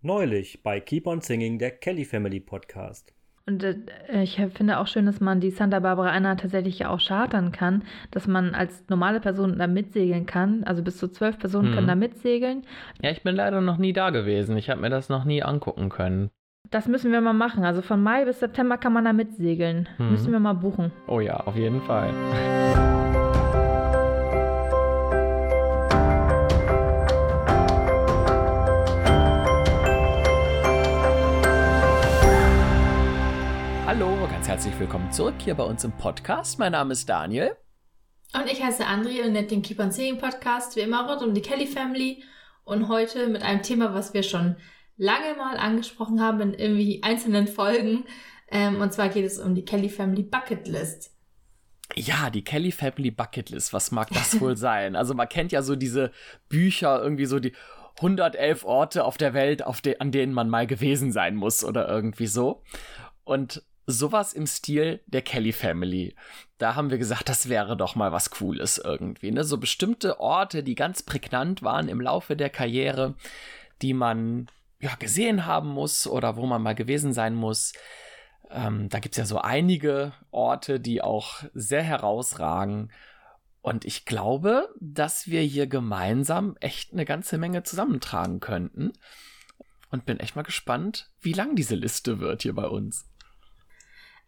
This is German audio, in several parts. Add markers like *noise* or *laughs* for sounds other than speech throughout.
Neulich bei Keep on Singing, der Kelly Family Podcast. Und äh, ich finde auch schön, dass man die Santa Barbara Anna tatsächlich auch chartern kann, dass man als normale Person da mitsegeln kann. Also bis zu zwölf Personen Mhm. können da mitsegeln. Ja, ich bin leider noch nie da gewesen. Ich habe mir das noch nie angucken können. Das müssen wir mal machen. Also von Mai bis September kann man da mitsegeln. Mhm. Müssen wir mal buchen. Oh ja, auf jeden Fall. *laughs* herzlich willkommen zurück hier bei uns im Podcast. Mein Name ist Daniel. Und ich heiße André und nenne den Keep on Seeing Podcast, wie immer rund um die Kelly Family. Und heute mit einem Thema, was wir schon lange mal angesprochen haben in irgendwie einzelnen Folgen. Ähm, und zwar geht es um die Kelly Family Bucket List. Ja, die Kelly Family Bucket List, was mag das *laughs* wohl sein? Also man kennt ja so diese Bücher, irgendwie so die 111 Orte auf der Welt, auf de an denen man mal gewesen sein muss oder irgendwie so. Und sowas im Stil der Kelly Family. Da haben wir gesagt, das wäre doch mal was Cooles irgendwie. Ne? So bestimmte Orte, die ganz prägnant waren im Laufe der Karriere, die man ja gesehen haben muss oder wo man mal gewesen sein muss. Ähm, da gibt es ja so einige Orte, die auch sehr herausragen. Und ich glaube, dass wir hier gemeinsam echt eine ganze Menge zusammentragen könnten. Und bin echt mal gespannt, wie lang diese Liste wird hier bei uns.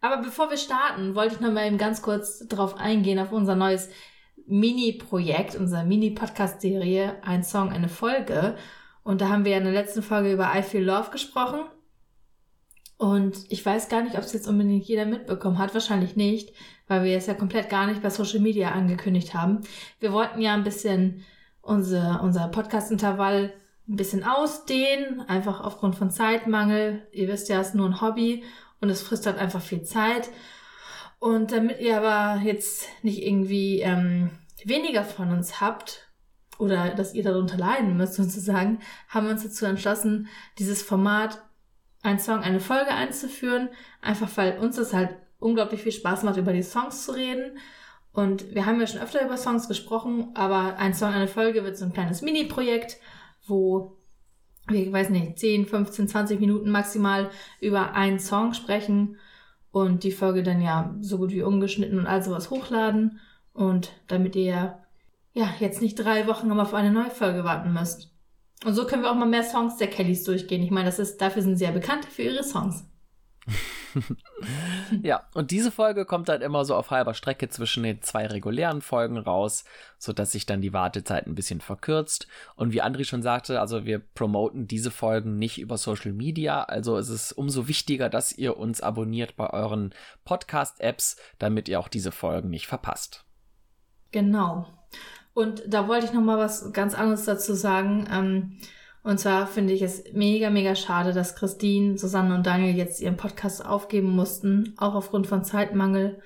Aber bevor wir starten, wollte ich noch mal eben ganz kurz drauf eingehen, auf unser neues Mini-Projekt, unsere Mini-Podcast-Serie, ein Song, eine Folge. Und da haben wir ja in der letzten Folge über I Feel Love gesprochen. Und ich weiß gar nicht, ob es jetzt unbedingt jeder mitbekommen hat. Wahrscheinlich nicht, weil wir es ja komplett gar nicht bei Social Media angekündigt haben. Wir wollten ja ein bisschen unser, unser Podcast-Intervall ein bisschen ausdehnen, einfach aufgrund von Zeitmangel. Ihr wisst ja, es ist nur ein Hobby und es frisst halt einfach viel Zeit. Und damit ihr aber jetzt nicht irgendwie ähm, weniger von uns habt oder dass ihr darunter leiden müsst *laughs* sozusagen, haben wir uns dazu entschlossen, dieses Format ein Song, eine Folge einzuführen, einfach weil uns das halt unglaublich viel Spaß macht, über die Songs zu reden. Und wir haben ja schon öfter über Songs gesprochen, aber ein Song, eine Folge wird so ein kleines Mini-Projekt, wo ich weiß nicht, 10, 15, 20 Minuten maximal über einen Song sprechen und die Folge dann ja so gut wie ungeschnitten und all sowas hochladen. Und damit ihr ja jetzt nicht drei Wochen immer auf eine neue Folge warten müsst. Und so können wir auch mal mehr Songs der Kellys durchgehen. Ich meine, das ist, dafür sind sie ja bekannt für ihre Songs. *laughs* *laughs* Ja, und diese Folge kommt dann immer so auf halber Strecke zwischen den zwei regulären Folgen raus, sodass sich dann die Wartezeit ein bisschen verkürzt. Und wie Andri schon sagte, also wir promoten diese Folgen nicht über Social Media, also es ist umso wichtiger, dass ihr uns abonniert bei euren Podcast-Apps, damit ihr auch diese Folgen nicht verpasst. Genau. Und da wollte ich noch mal was ganz anderes dazu sagen. Ähm, und zwar finde ich es mega, mega schade, dass Christine, Susanne und Daniel jetzt ihren Podcast aufgeben mussten, auch aufgrund von Zeitmangel.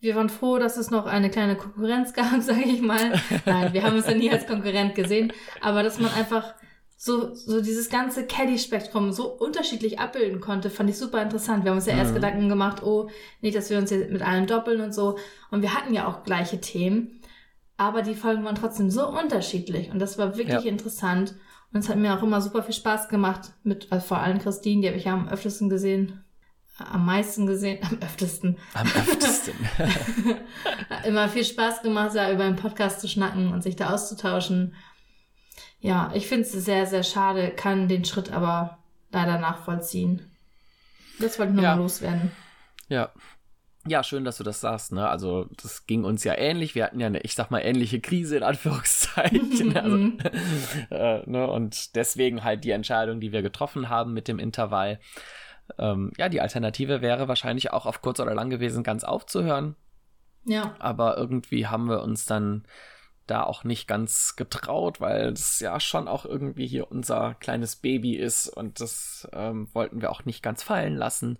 Wir waren froh, dass es noch eine kleine Konkurrenz *laughs* gab, sage ich mal. Nein, wir haben uns ja nie als Konkurrent gesehen, aber dass man einfach so, so dieses ganze Caddy-Spektrum so unterschiedlich abbilden konnte, fand ich super interessant. Wir haben uns ja erst Mhm. Gedanken gemacht, oh, nicht, dass wir uns jetzt mit allen doppeln und so. Und wir hatten ja auch gleiche Themen, aber die Folgen waren trotzdem so unterschiedlich und das war wirklich Ja. interessant. Und es hat mir auch immer super viel Spaß gemacht mit, also vor allem Christine, die habe ich ja am öftesten gesehen, am meisten gesehen, *laughs* am öftesten. Am öftesten. *laughs* Immer viel Spaß gemacht, da über einen Podcast zu schnacken und sich da auszutauschen. Ja, ich finde es sehr, sehr schade, kann den Schritt aber leider nachvollziehen. Das wollte ich nur Ja. mal loswerden. ja. Ja, schön, dass du das sagst, ne? Also, das ging uns ja ähnlich. Wir hatten ja eine, ich sag mal, ähnliche Krise in Anführungszeichen. *laughs* also, äh, ne? Und deswegen halt die Entscheidung, die wir getroffen haben mit dem Intervall. Ähm, ja, die Alternative wäre wahrscheinlich auch auf kurz oder lang gewesen, ganz aufzuhören. Ja, Aber irgendwie haben wir uns dann da auch nicht ganz getraut, weil das ja schon auch irgendwie hier unser kleines Baby ist und das ähm, wollten wir auch nicht ganz fallen lassen.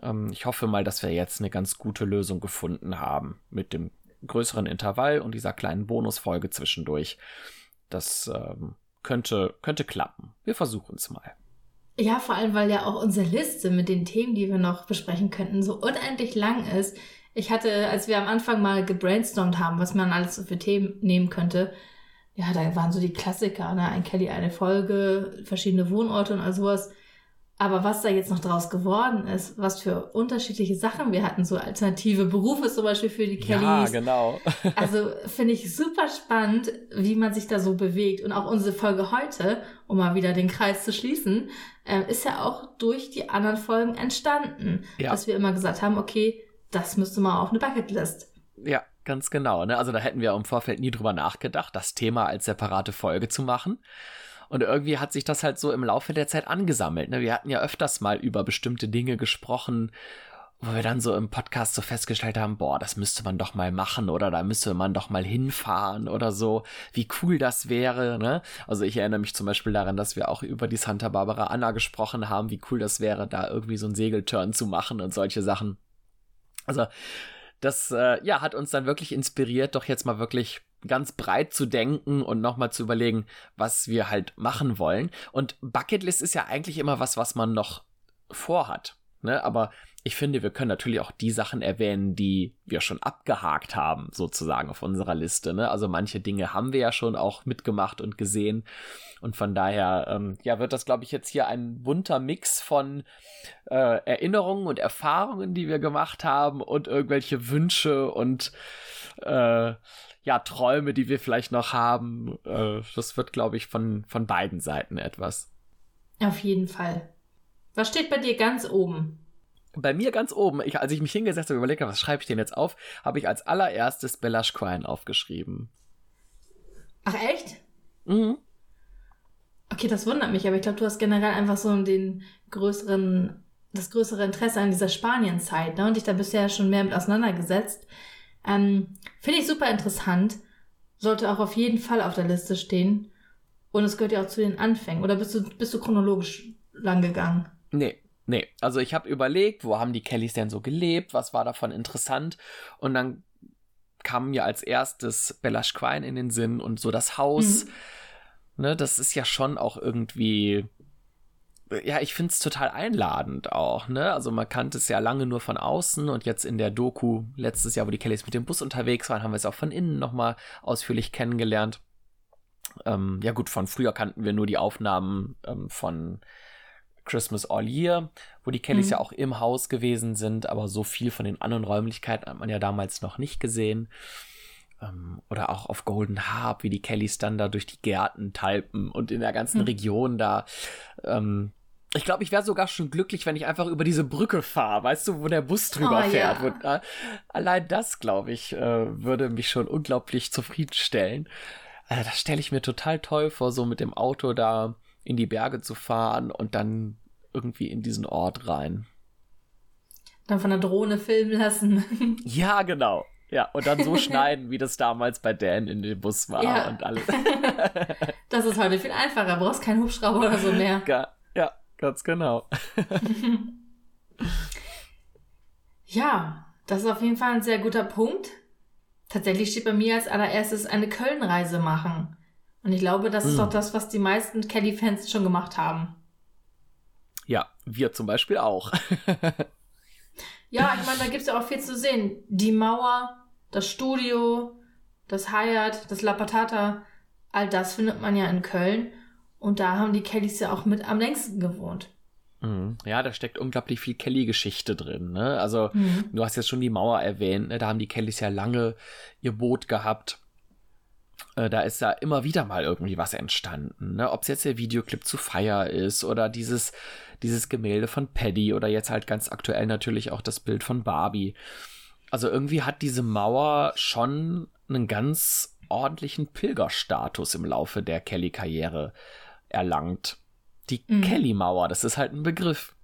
Ähm, ich hoffe mal, dass wir jetzt eine ganz gute Lösung gefunden haben mit dem größeren Intervall und dieser kleinen Bonusfolge zwischendurch. Das ähm, könnte, könnte klappen. Wir versuchen es mal. Ja, vor allem, weil ja auch unsere Liste mit den Themen, die wir noch besprechen könnten, so unendlich lang ist. Ich hatte, als wir am Anfang mal gebrainstormt haben, was man alles so für Themen nehmen könnte, ja, da waren so die Klassiker, ne? Ein Kelly, eine Folge, verschiedene Wohnorte und all sowas. Aber was da jetzt noch draus geworden ist, was für unterschiedliche Sachen wir hatten, so alternative Berufe zum Beispiel für die Kellys. Ja, genau. *laughs* also finde ich super spannend, wie man sich da so bewegt. Und auch unsere Folge heute, um mal wieder den Kreis zu schließen, äh, ist ja auch durch die anderen Folgen entstanden. Ja. Dass wir immer gesagt haben, okay, das müsste mal auf eine Bucketlist. Ja, ganz genau. Ne? Also da hätten wir im Vorfeld nie drüber nachgedacht, das Thema als separate Folge zu machen. Und irgendwie hat sich das halt so im Laufe der Zeit angesammelt. Ne? Wir hatten ja öfters mal über bestimmte Dinge gesprochen, wo wir dann so im Podcast so festgestellt haben, boah, das müsste man doch mal machen oder da müsste man doch mal hinfahren oder so, wie cool das wäre. Ne? Also ich erinnere mich zum Beispiel daran, dass wir auch über die Santa Barbara Anna gesprochen haben, wie cool das wäre, da irgendwie so einen Segelturn zu machen und solche Sachen. Also das äh, ja hat uns dann wirklich inspiriert, doch jetzt mal wirklich ganz breit zu denken und nochmal zu überlegen, was wir halt machen wollen. Und Bucketlist ist ja eigentlich immer was, was man noch vorhat. Ne? Aber ich finde, wir können natürlich auch die Sachen erwähnen, die wir schon abgehakt haben, sozusagen auf unserer Liste. Ne? Also manche Dinge haben wir ja schon auch mitgemacht und gesehen. Und von daher, ähm, ja, wird das, glaube ich, jetzt hier ein bunter Mix von äh, Erinnerungen und Erfahrungen, die wir gemacht haben und irgendwelche Wünsche und äh, ja, Träume, die wir vielleicht noch haben. Äh, das wird, glaube ich, von, von beiden Seiten etwas. Auf jeden Fall. Was steht bei dir ganz oben? Bei mir ganz oben, ich, als ich mich hingesetzt habe und überlegt habe, was schreibe ich denn jetzt auf, habe ich als allererstes Belash Quine aufgeschrieben. Ach echt? Mhm. Okay, das wundert mich, aber ich glaube, du hast generell einfach so den größeren, das größere Interesse an dieser Spanienzeit, ne? Und dich da bisher schon mehr mit auseinandergesetzt. Ähm, Finde ich super interessant. Sollte auch auf jeden Fall auf der Liste stehen. Und es gehört ja auch zu den Anfängen. Oder bist du, bist du chronologisch lang gegangen? Nee, nee. Also ich habe überlegt, wo haben die Kellys denn so gelebt? Was war davon interessant? Und dann kam mir als erstes Bellash Quine in den Sinn und so das Haus. Mhm. Ne, das ist ja schon auch irgendwie ja, ich finde es total einladend auch, ne? Also man kannte es ja lange nur von außen und jetzt in der Doku letztes Jahr, wo die Kellys mit dem Bus unterwegs waren, haben wir es auch von innen nochmal ausführlich kennengelernt. Ähm, ja gut, von früher kannten wir nur die Aufnahmen ähm, von Christmas All Year, wo die Kellys mhm. ja auch im Haus gewesen sind, aber so viel von den anderen Räumlichkeiten hat man ja damals noch nicht gesehen. Ähm, oder auch auf Golden Harp, wie die Kellys dann da durch die Gärten talpen und in der ganzen mhm. Region da ähm, ich glaube, ich wäre sogar schon glücklich, wenn ich einfach über diese Brücke fahre, weißt du, wo der Bus drüber oh, fährt. Ja. Und, äh, allein das, glaube ich, äh, würde mich schon unglaublich zufriedenstellen. Äh, das stelle ich mir total toll vor, so mit dem Auto da in die Berge zu fahren und dann irgendwie in diesen Ort rein. Dann von der Drohne filmen lassen. *laughs* ja, genau. Ja, und dann so *laughs* schneiden, wie das damals bei Dan in dem Bus war ja. und alles. *laughs* das ist heute viel einfacher. Brauchst keinen Hubschrauber oder so mehr. Ja, Ganz genau. *laughs* ja, das ist auf jeden Fall ein sehr guter Punkt. Tatsächlich steht bei mir als allererstes eine Köln-Reise machen. Und ich glaube, das ist hm. auch das, was die meisten Kelly-Fans schon gemacht haben. Ja, wir zum Beispiel auch. *laughs* ja, ich meine, da gibt es ja auch viel zu sehen. Die Mauer, das Studio, das Hyatt, das La Patata, all das findet man ja in Köln. Und da haben die Kellys ja auch mit am längsten gewohnt. Mhm. Ja, da steckt unglaublich viel Kelly-Geschichte drin. Ne? Also, mhm. du hast jetzt schon die Mauer erwähnt, ne? da haben die Kellys ja lange ihr Boot gehabt. Äh, da ist ja immer wieder mal irgendwie was entstanden. Ne? Ob es jetzt der Videoclip zu Fire ist oder dieses, dieses Gemälde von Paddy oder jetzt halt ganz aktuell natürlich auch das Bild von Barbie. Also irgendwie hat diese Mauer schon einen ganz ordentlichen Pilgerstatus im Laufe der Kelly-Karriere erlangt. Die mhm. Kelly-Mauer, das ist halt ein Begriff.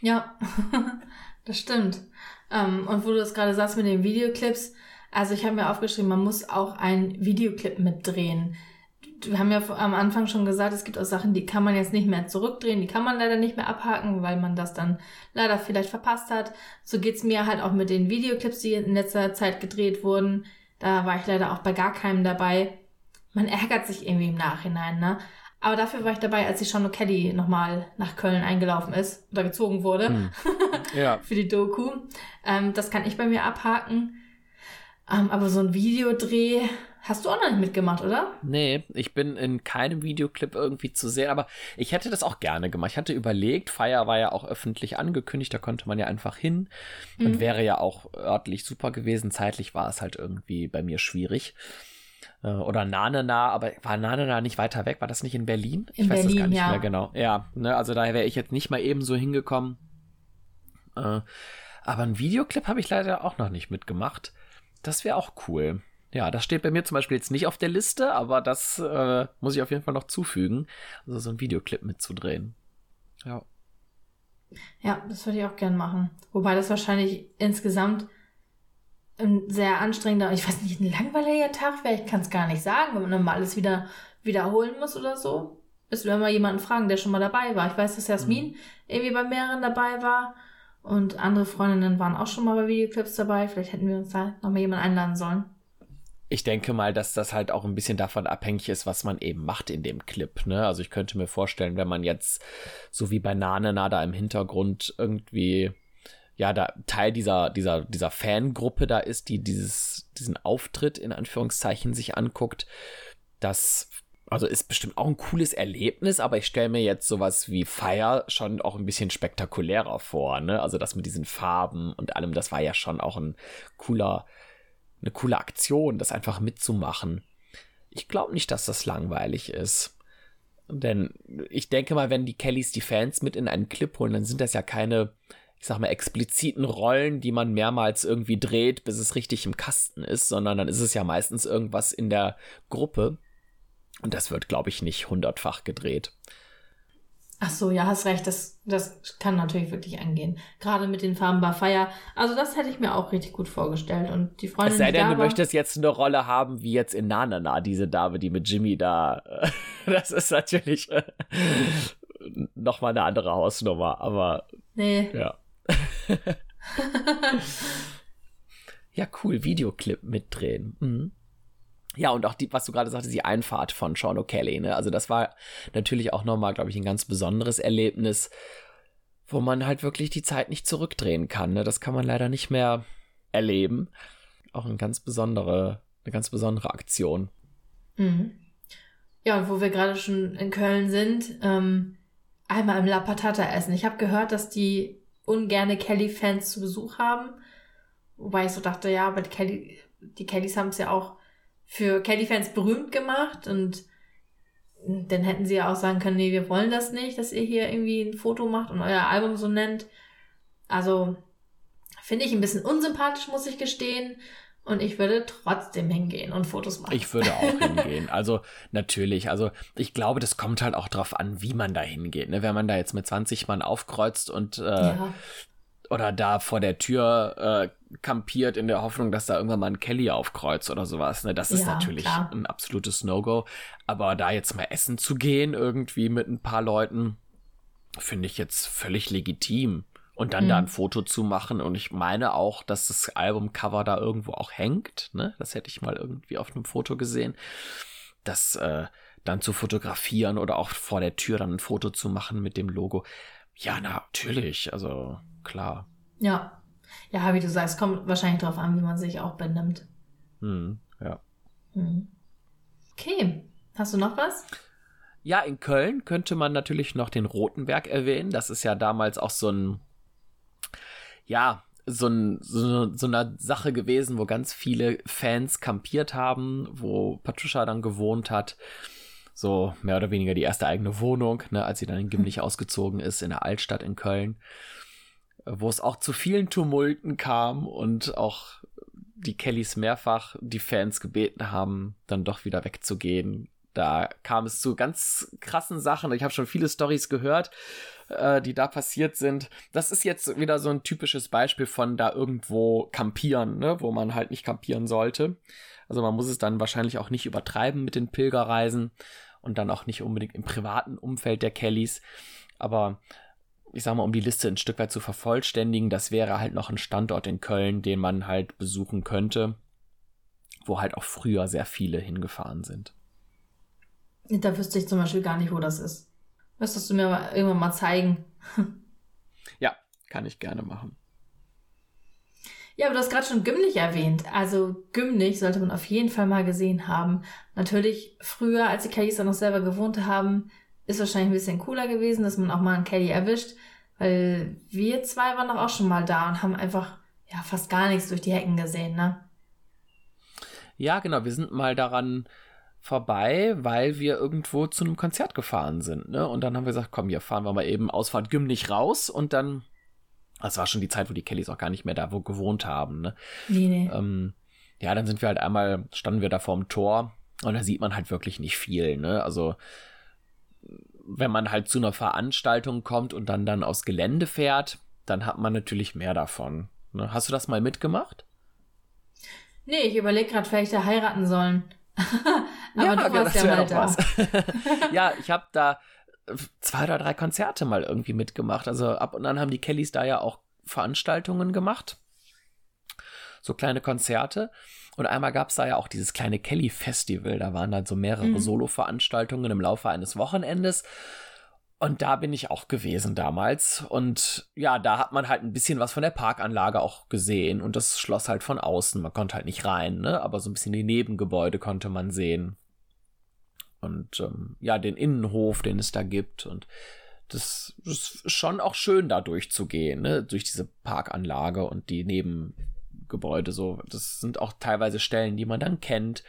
Ja, *laughs* das stimmt. Ähm, und wo du das gerade sagst mit den Videoclips, also ich habe mir aufgeschrieben, man muss auch einen Videoclip mitdrehen. Wir haben ja am Anfang schon gesagt, es gibt auch Sachen, die kann man jetzt nicht mehr zurückdrehen, die kann man leider nicht mehr abhaken, weil man das dann leider vielleicht verpasst hat. So geht's mir halt auch mit den Videoclips, die in letzter Zeit gedreht wurden. Da war ich leider auch bei gar keinem dabei. Man ärgert sich irgendwie im Nachhinein, ne? Aber dafür war ich dabei, als die Sean Kelly nochmal nach Köln eingelaufen ist oder gezogen wurde. Hm. *laughs* Ja. für die Doku. Ähm, das kann ich bei mir abhaken. Ähm, aber so ein Videodreh, hast du auch noch nicht mitgemacht, oder? Nee, ich bin in keinem Videoclip irgendwie zu sehen, aber ich hätte das auch gerne gemacht. Ich hatte überlegt, Fire war ja auch öffentlich angekündigt, da konnte man ja einfach hin mhm. und wäre ja auch örtlich super gewesen. Zeitlich war es halt irgendwie bei mir schwierig. Äh, oder Nanena, aber war Nanena nicht weiter weg? War das nicht in Berlin? In ich weiß Berlin, das gar nicht ja. mehr genau. Ja, ne, also da wäre ich jetzt nicht mal eben so hingekommen. Äh, aber einen Videoclip habe ich leider auch noch nicht mitgemacht. Das wäre auch cool. Ja, das steht bei mir zum Beispiel jetzt nicht auf der Liste, aber das äh, muss ich auf jeden Fall noch zufügen. Also so einen Videoclip mitzudrehen. Ja. Ja, das würde ich auch gern machen. Wobei das wahrscheinlich insgesamt ein sehr anstrengender, ich weiß nicht, ein langweiliger Tag wäre, ich kann es gar nicht sagen, wenn man dann mal alles wieder wiederholen muss oder so. Müssen wir mal jemanden fragen, der schon mal dabei war. Ich weiß, dass Jasmin mhm. irgendwie bei mehreren dabei war und andere Freundinnen waren auch schon mal bei Videoclips dabei. Vielleicht hätten wir uns da nochmal jemanden einladen sollen. Ich denke mal, dass das halt auch ein bisschen davon abhängig ist, was man eben macht in dem Clip. Ne? Also ich könnte mir vorstellen, wenn man jetzt so wie bei Nanena da im Hintergrund irgendwie ja, da Teil dieser, dieser, dieser Fangruppe da ist, die dieses, diesen Auftritt in Anführungszeichen sich anguckt, das also ist bestimmt auch ein cooles Erlebnis, aber ich stelle mir jetzt sowas wie Fire schon auch ein bisschen spektakulärer vor, ne? Also das mit diesen Farben und allem, das war ja schon auch ein cooler, eine coole Aktion, das einfach mitzumachen. Ich glaube nicht, dass das langweilig ist. Denn ich denke mal, wenn die Kellys die Fans mit in einen Clip holen, dann sind das ja keine, ich sag mal, expliziten Rollen, die man mehrmals irgendwie dreht, bis es richtig im Kasten ist, sondern dann ist es ja meistens irgendwas in der Gruppe. Und das wird, glaube ich, nicht hundertfach gedreht. Ach so, ja, hast recht. Das, das kann natürlich wirklich angehen. Gerade mit den Farben bei Fire. Also das hätte ich mir auch richtig gut vorgestellt. Und die Freundin, Es sei denn, du war, möchtest jetzt eine Rolle haben, wie jetzt in Nanana, diese Dame, die mit Jimmy da. *laughs* Das ist natürlich äh, nochmal eine andere Hausnummer, aber. Nee. Ja. *laughs* ja, cool. Videoclip mitdrehen. Mhm. Ja, und auch die, was du gerade sagtest, die Einfahrt von Sean O'Kelly, ne? Also das war natürlich auch nochmal, glaube ich, ein ganz besonderes Erlebnis, wo man halt wirklich die Zeit nicht zurückdrehen kann. Ne? Das kann man leider nicht mehr erleben. Auch eine ganz besondere, eine ganz besondere Aktion. Mhm. Ja, und wo wir gerade schon in Köln sind, ähm, einmal im La Patata essen. Ich habe gehört, dass die ungerne Kelly-Fans zu Besuch haben. Wobei ich so dachte, ja, aber die, Kelly, die Kellys haben es ja auch für Kelly-Fans berühmt gemacht und dann hätten sie ja auch sagen können, nee, wir wollen das nicht, dass ihr hier irgendwie ein Foto macht und euer Album so nennt. Also finde ich ein bisschen unsympathisch, muss ich gestehen. Und ich würde trotzdem hingehen und Fotos machen. Ich würde auch *laughs* hingehen. Also natürlich. Also ich glaube, das kommt halt auch drauf an, wie man da hingeht. Ne? Wenn man da jetzt mit 20 Mann aufkreuzt und äh, ja. oder da vor der Tür äh, kampiert in der Hoffnung, dass da irgendwann mal ein Kelly aufkreuzt oder sowas. Ne? Das ist Ja, natürlich klar. ein absolutes No-Go. Aber da jetzt mal essen zu gehen, irgendwie mit ein paar Leuten, finde ich jetzt völlig legitim. Und dann Mhm. da ein Foto zu machen. Und ich meine auch, dass das Albumcover da irgendwo auch hängt. Ne? Das hätte ich mal irgendwie auf einem Foto gesehen. Das äh, dann zu fotografieren oder auch vor der Tür dann ein Foto zu machen mit dem Logo. Ja, natürlich. Also klar. Ja. Ja, wie du sagst, kommt wahrscheinlich drauf an, wie man sich auch benimmt. Hm, ja. Mhm. Okay. Hast du noch was? Ja, in Köln könnte man natürlich noch den Rotenberg erwähnen. Das ist ja damals auch so ein, ja, so, ein, so, so eine Sache gewesen, wo ganz viele Fans kampiert haben, wo Patricia dann gewohnt hat. So mehr oder weniger die erste eigene Wohnung, ne, als sie dann in Gimlich *laughs* ausgezogen ist, in der Altstadt in Köln. Wo es auch zu vielen Tumulten kam und auch die Kellys mehrfach die Fans gebeten haben, dann doch wieder wegzugehen. Da kam es zu ganz krassen Sachen. Ich habe schon viele Stories gehört, äh, die da passiert sind. Das ist jetzt wieder so ein typisches Beispiel von da irgendwo kampieren, ne? wo man halt nicht kampieren sollte. Also man muss es dann wahrscheinlich auch nicht übertreiben mit den Pilgerreisen und dann auch nicht unbedingt im privaten Umfeld der Kellys. Aber ich sag mal, um die Liste ein Stück weit zu vervollständigen, das wäre halt noch ein Standort in Köln, den man halt besuchen könnte, wo halt auch früher sehr viele hingefahren sind. Da wüsste ich zum Beispiel gar nicht, wo das ist. Müsstest du mir mal irgendwann mal zeigen. Ja, kann ich gerne machen. Ja, aber du hast gerade schon Gümlich erwähnt. Also Gümlich sollte man auf jeden Fall mal gesehen haben. Natürlich früher, als die Kellys da noch selber gewohnt haben, ist wahrscheinlich ein bisschen cooler gewesen, dass man auch mal einen Kelly erwischt, weil wir zwei waren doch auch schon mal da und haben einfach ja fast gar nichts durch die Hecken gesehen, ne? Ja, genau. Wir sind mal daran vorbei, weil wir irgendwo zu einem Konzert gefahren sind, ne? Und dann haben wir gesagt, komm, hier fahren wir mal eben Ausfahrt Gymnich raus und dann das war schon die Zeit, wo die Kellys auch gar nicht mehr da wo gewohnt haben. Ne? Nee, nee. Ähm, ja, dann sind wir halt einmal, standen wir da vorm Tor und da sieht man halt wirklich nicht viel. Ne? Also wenn man halt zu einer Veranstaltung kommt und dann dann aufs Gelände fährt, dann hat man natürlich mehr davon. Ne? Hast du das mal mitgemacht? Nee, ich überlege gerade, vielleicht da heiraten sollen. *laughs* Aber ja, du warst ja mal da. *laughs* *laughs* ja, ich habe da zwei oder drei Konzerte mal irgendwie mitgemacht. Also ab und an haben die Kellys da ja auch Veranstaltungen gemacht. So kleine Konzerte. Und einmal gab es da ja auch dieses kleine Kelly-Festival. Da waren dann so mehrere mhm. Solo-Veranstaltungen im Laufe eines Wochenendes. Und da bin ich auch gewesen damals. Und ja, da hat man halt ein bisschen was von der Parkanlage auch gesehen. Und das Schloss halt von außen. Man konnte halt nicht rein, ne? Aber so ein bisschen die Nebengebäude konnte man sehen und ähm, ja, den Innenhof, den es da gibt. Und das, ist schon auch schön, da durchzugehen, ne? durch diese Parkanlage und die Nebengebäude. So, das sind auch teilweise Stellen, die man dann kennt.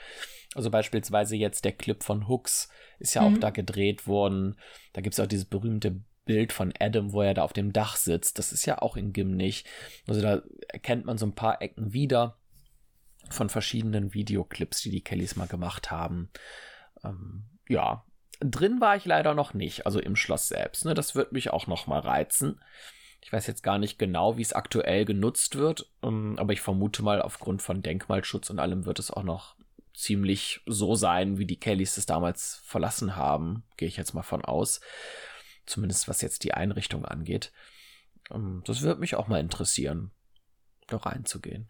Also beispielsweise jetzt der Clip von Hooks ist ja mhm. auch da gedreht worden. Da gibt es auch dieses berühmte Bild von Adam, wo er da auf dem Dach sitzt. Das ist ja auch in Gimnich. Also da erkennt man so ein paar Ecken wieder von verschiedenen Videoclips, die die Kellys mal gemacht haben. Ähm, ja, drin war ich leider noch nicht, also im Schloss selbst. Ne? Das wird mich auch noch mal reizen. Ich weiß jetzt gar nicht genau, wie es aktuell genutzt wird, ähm, aber ich vermute mal, aufgrund von Denkmalschutz und allem wird es auch noch ziemlich so sein, wie die Kellys es damals verlassen haben. Gehe ich jetzt mal von aus. Zumindest was jetzt die Einrichtung angeht. Ähm, das wird mich auch mal interessieren, da reinzugehen.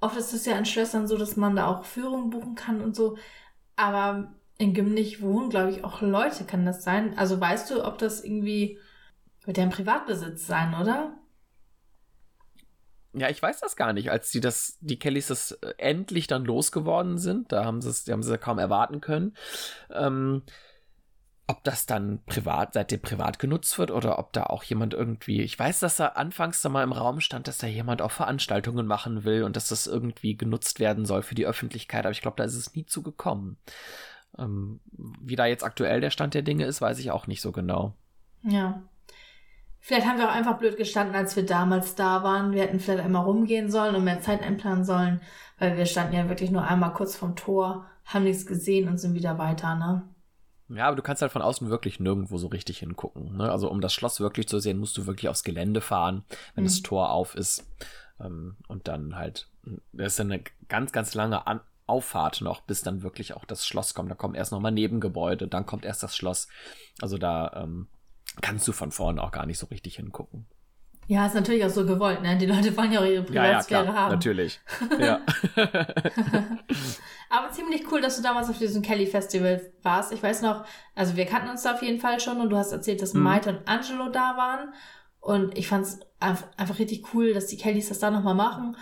Oft ist es ja in Schlössern so, dass man da auch Führungen buchen kann und so. Aber in Gimlich wohnen, glaube ich, auch Leute, kann das sein? Also weißt du, ob das irgendwie mit deren Privatbesitz sein, oder? Ja, ich weiß das gar nicht. Als die das, die Kellys das äh, endlich dann losgeworden sind, da haben sie es, haben sie kaum erwarten können. Ähm, ob das dann privat, seitdem privat genutzt wird oder ob da auch jemand irgendwie, ich weiß, dass da anfangs da mal im Raum stand, dass da jemand auch Veranstaltungen machen will und dass das irgendwie genutzt werden soll für die Öffentlichkeit, aber ich glaube, da ist es nie zugekommen. Ähm, wie da jetzt aktuell der Stand der Dinge ist, weiß ich auch nicht so genau. Ja. Vielleicht haben wir auch einfach blöd gestanden, als wir damals da waren. Wir hätten vielleicht einmal rumgehen sollen und mehr Zeit einplanen sollen, weil wir standen ja wirklich nur einmal kurz vom Tor, haben nichts gesehen und sind wieder weiter, ne? Ja, aber du kannst halt von außen wirklich nirgendwo so richtig hingucken. Ne? Also um das Schloss wirklich zu sehen, musst du wirklich aufs Gelände fahren, wenn mhm. das Tor auf ist. Ähm, und dann halt, das ist eine ganz, ganz lange An Auffahrt noch, bis dann wirklich auch das Schloss kommt. Da kommen erst nochmal Nebengebäude, dann kommt erst das Schloss. Also da ähm, kannst du von vorne auch gar nicht so richtig hingucken. Ja, ist natürlich auch so gewollt, ne? Die Leute wollen ja auch ihre Privatsphäre ja, ja, klar, haben. Natürlich. *laughs* Ja. *laughs* Aber ziemlich cool, dass du damals auf diesem Kelly Festival warst. Ich weiß noch, also wir kannten uns da auf jeden Fall schon und du hast erzählt, dass mhm. Maite und Angelo da waren. Und ich fand es einfach richtig cool, dass die Kellys das da nochmal machen.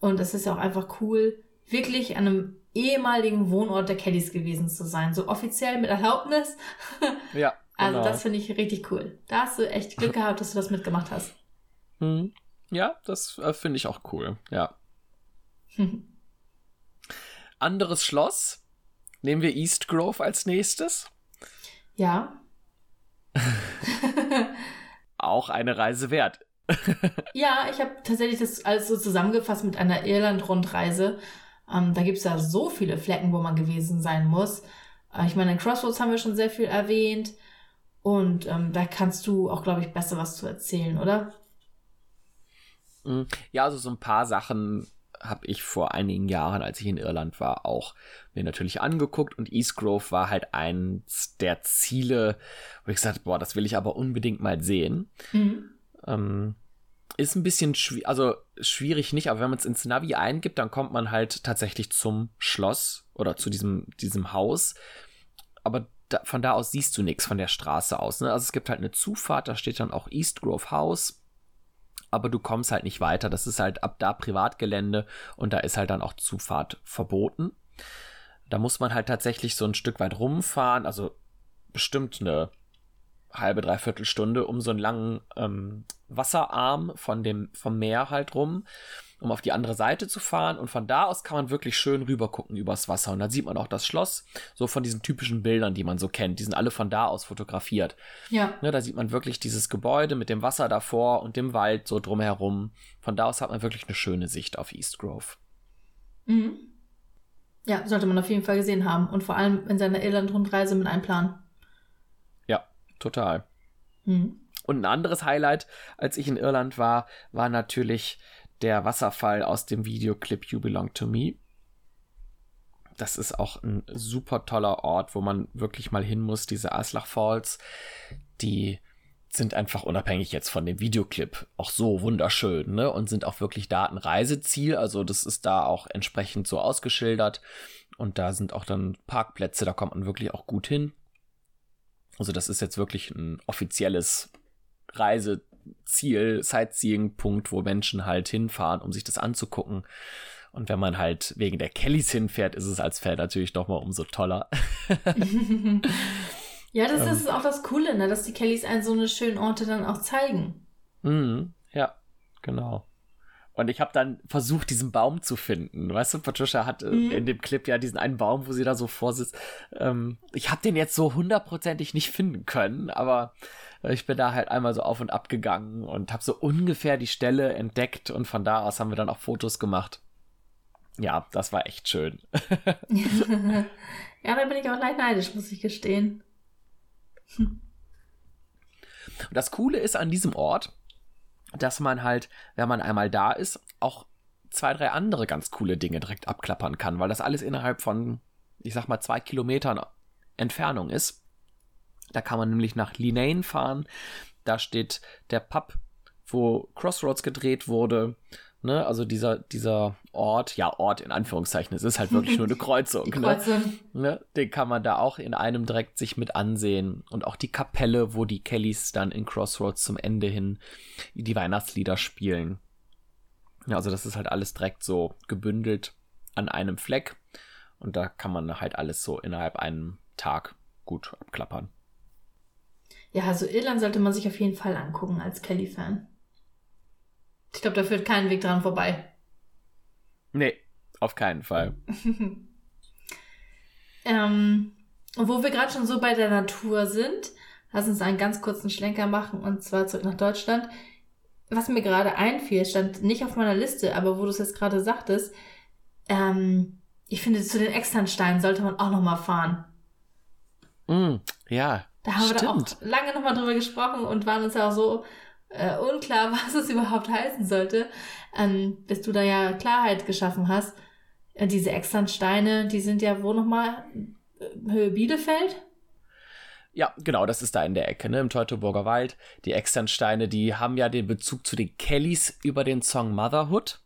Und es ist ja auch einfach cool, wirklich an einem ehemaligen Wohnort der Kellys gewesen zu sein. So offiziell mit Erlaubnis. Ja. *laughs* Also genau. das finde ich richtig cool. Da hast du echt Glück *laughs* gehabt, dass du das mitgemacht hast. Mhm. Ja, das äh, finde ich auch cool. Ja. *laughs* Anderes Schloss. Nehmen wir East Grove als nächstes. Ja. *laughs* auch eine Reise wert. ja, ich habe tatsächlich das alles so zusammengefasst mit einer Irland-Rundreise. Ähm, da gibt es ja so viele Flecken, wo man gewesen sein muss. Äh, ich meine, in Crossroads haben wir schon sehr viel erwähnt. Und ähm, da kannst du auch, glaube ich, besser was zu erzählen, oder? Mhm. Ja, also so ein paar Sachen habe ich vor einigen Jahren, als ich in Irland war, auch mir natürlich angeguckt und East Grove war halt eins der Ziele, wo ich gesagt habe, boah, das will ich aber unbedingt mal sehen. Mhm. Ähm, ist ein bisschen schwierig, also schwierig nicht, aber wenn man es ins Navi eingibt, dann kommt man halt tatsächlich zum Schloss oder zu diesem, diesem Haus. Aber da, von da aus siehst du nichts von der Straße aus. Ne? Also es gibt halt eine Zufahrt, da steht dann auch East Grove House. aber du kommst halt nicht weiter. Das ist halt ab da Privatgelände und da ist halt dann auch Zufahrt verboten. Da muss man halt tatsächlich so ein Stück weit rumfahren, also bestimmt eine halbe, dreiviertel Stunde um so einen langen ähm, Wasserarm von dem, vom Meer halt rum, um auf die andere Seite zu fahren. Und von da aus kann man wirklich schön rüber gucken übers Wasser. Und dann sieht man auch das Schloss, so von diesen typischen Bildern, die man so kennt. Die sind alle von da aus fotografiert. Ja. Ne, da sieht man wirklich dieses Gebäude mit dem Wasser davor und dem Wald so drumherum. Von da aus hat man wirklich eine schöne Sicht auf East Grove. Mhm. Ja, sollte man auf jeden Fall gesehen haben. Und vor allem in seiner Irland-Rundreise mit einplanen. Ja, total. Mhm. Und ein anderes Highlight, als ich in Irland war, war natürlich der Wasserfall aus dem Videoclip You Belong to Me. Das ist auch ein super toller Ort, wo man wirklich mal hin muss. Diese Aslach Falls, die sind einfach unabhängig jetzt von dem Videoclip auch so wunderschön, ne? Und sind auch wirklich da ein Reiseziel. Also das ist da auch entsprechend so ausgeschildert. Und da sind auch dann Parkplätze, da kommt man wirklich auch gut hin. Also das ist jetzt wirklich ein offizielles Reiseziel, Sightseeing-Punkt, wo Menschen halt hinfahren, um sich das anzugucken. Und wenn man halt wegen der Kellys hinfährt, ist es als Fan natürlich noch mal umso toller. *laughs* ja, das Ähm. ist auch das Coole, ne? dass die Kellys einen so eine schönen Orte dann auch zeigen. Mhm, ja, genau. Und ich habe dann versucht, diesen Baum zu finden. Weißt du, Patricia hat äh, Mhm. in dem Clip ja diesen einen Baum, wo sie da so vorsitzt. Ähm, ich habe den jetzt so hundertprozentig nicht finden können, aber ich bin da halt einmal so auf und ab gegangen und habe so ungefähr die Stelle entdeckt und von da aus haben wir dann auch Fotos gemacht. Ja, das war echt schön. *laughs* ja, da bin ich auch leicht neidisch, muss ich gestehen. Und das Coole ist an diesem Ort, dass man halt, wenn man einmal da ist, auch zwei, drei andere ganz coole Dinge direkt abklappern kann, weil das alles innerhalb von, ich sag mal, zwei Kilometern Entfernung ist. Da kann man nämlich nach Linane fahren. Da steht der Pub, wo Crossroads gedreht wurde. Ne, also dieser, dieser Ort, ja, Ort in Anführungszeichen, es ist halt wirklich nur eine *laughs* Kreuzung. Ne? Kreuzung. Ne, den kann man da auch in einem direkt sich mit ansehen. Und auch die Kapelle, wo die Kellys dann in Crossroads zum Ende hin die Weihnachtslieder spielen. Ja, also das ist halt alles direkt so gebündelt an einem Fleck. Und da kann man halt alles so innerhalb einem Tag gut abklappern. Ja, also Irland sollte man sich auf jeden Fall angucken als Kelly-Fan. Ich glaube, da führt kein Weg dran vorbei. Nee, auf keinen Fall. *laughs* Ähm, und wo wir gerade schon so bei der Natur sind, lass uns einen ganz kurzen Schlenker machen und zwar zurück nach Deutschland. Was mir gerade einfiel, stand nicht auf meiner Liste, aber wo du es jetzt gerade sagtest, ähm, ich finde, zu den Externsteinen sollte man auch nochmal fahren. Mm, ja, Da haben wir da stimmt. auch lange nochmal drüber gesprochen und waren uns ja auch so äh, unklar, *laughs* was es überhaupt heißen sollte, ähm, bis du da ja Klarheit geschaffen hast. Äh, diese externen Steine, die sind ja wo nochmal? Äh, Höhe Bielefeld? Ja, genau, das ist da in der Ecke, ne, im Teutoburger Wald. Die Externsteine, die haben ja den Bezug zu den Kellys über den Song Motherhood.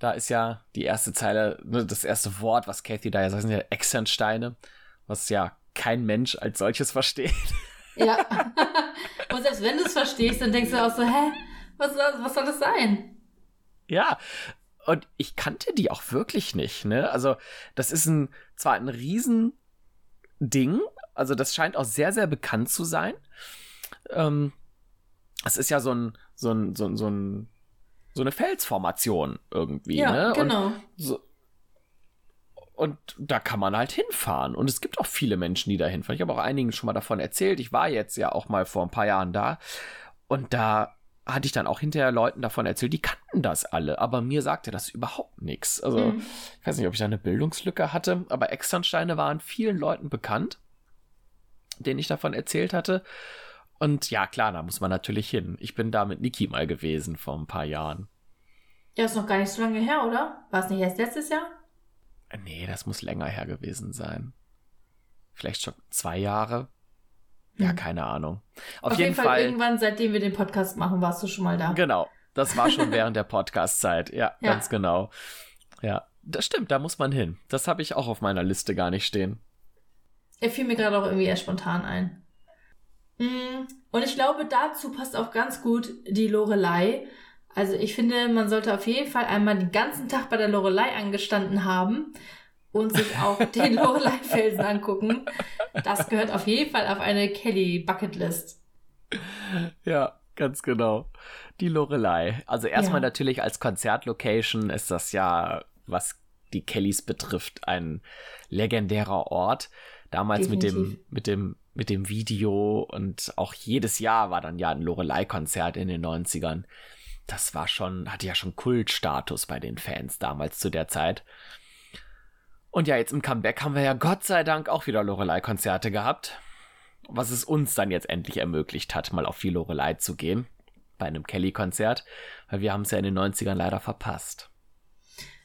Da ist ja die erste Zeile, ne, das erste Wort, was Kathy da ja sagt, sind ja Externsteine, was ja kein Mensch als solches versteht. Ja. *laughs* und selbst wenn du es verstehst, dann denkst du auch so, hä? Was soll, was soll das sein? Ja, und ich kannte die auch wirklich nicht, ne? Also, das ist ein, zwar ein Riesending, also das scheint auch sehr, sehr bekannt zu sein. Ähm, es ist ja so ein, so ein, so ein, so ein, so eine Felsformation irgendwie, ja, ne? genau. Und, so, und da kann man halt hinfahren. Und es gibt auch viele Menschen, die da hinfahren. Ich habe auch einigen schon mal davon erzählt. Ich war jetzt ja auch mal vor ein paar Jahren da. Und da hatte ich dann auch hinterher Leuten davon erzählt, die kannten das alle, aber mir sagte das überhaupt nichts. Also, Mhm. ich weiß nicht, ob ich da eine Bildungslücke hatte, aber Externsteine waren vielen Leuten bekannt, denen ich davon erzählt hatte. Und ja, klar, da muss man natürlich hin. Ich bin da mit Niki mal gewesen vor ein paar Jahren. Ja, ist noch gar nicht so lange her, oder? War es nicht erst letztes Jahr? Nee, das muss länger her gewesen sein. Vielleicht schon zwei Jahre. Ja, Hm. keine Ahnung. Auf, Auf, jeden, Fall. irgendwann, seitdem wir den Podcast machen, warst du schon mal da. Genau. Das war schon *laughs* während der Podcast-Zeit. Ja, Ja. ganz genau. Ja, das stimmt, da muss man hin. Das habe ich auch auf meiner Liste gar nicht stehen. Er fiel mir gerade auch irgendwie eher spontan ein. Mm, Und ich glaube, dazu passt auch ganz gut die Lorelei, Also ich finde, man sollte auf jeden Fall einmal den ganzen Tag bei der Lorelei angestanden haben und sich auch *laughs* den Lorelei-Felsen angucken. Das gehört auf jeden Fall auf eine Kelly-Bucketlist. Ja, ganz genau. Die Lorelei. Also erstmal Ja. natürlich als Konzertlocation ist das ja, was die Kellys betrifft, ein legendärer Ort. Damals mit dem, mit dem, mit dem Video und auch jedes Jahr war dann ja ein Lorelei-Konzert in den 90ern. Das war schon, hatte ja schon Kultstatus bei den Fans damals zu der Zeit. Und ja, jetzt im Comeback haben wir ja Gott sei Dank auch wieder Lorelei-Konzerte gehabt. Was es uns dann jetzt endlich ermöglicht hat, mal auf die Lorelei zu gehen. Bei einem Kelly-Konzert. Weil wir haben es ja in den 90ern leider verpasst.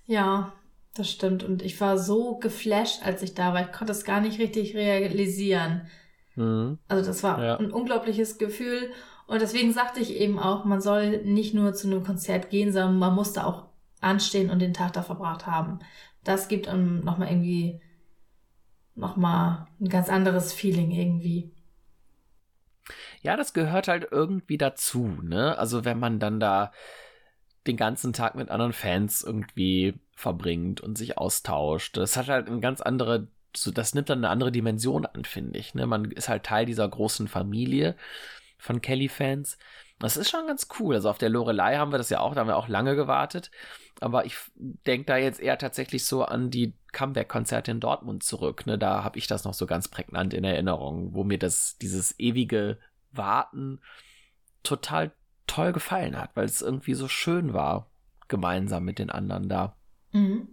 Ja, das stimmt. Und ich war so geflasht, als ich da war. Ich konnte es gar nicht richtig realisieren. Mhm. Also das war Ja. ein unglaubliches Gefühl. Und deswegen sagte ich eben auch, man soll nicht nur zu einem Konzert gehen, sondern man muss da auch anstehen und den Tag da verbracht haben. Das gibt einem nochmal irgendwie nochmal ein ganz anderes Feeling irgendwie. Ja, das gehört halt irgendwie dazu, ne? Also wenn man dann da den ganzen Tag mit anderen Fans irgendwie verbringt und sich austauscht, das hat halt eine ganz andere, das nimmt dann eine andere Dimension an, finde ich. Ne? Man ist halt Teil dieser großen Familie von Kelly-Fans. Das ist schon ganz cool. Also auf der Lorelei haben wir das ja auch, da haben wir auch lange gewartet. Aber ich denke da jetzt eher tatsächlich so an die Comeback-Konzerte in Dortmund zurück. Ne? Da habe ich das noch so ganz prägnant in Erinnerung, wo mir das, dieses ewige Warten total toll gefallen hat, weil es irgendwie so schön war, gemeinsam mit den anderen da. Mhm.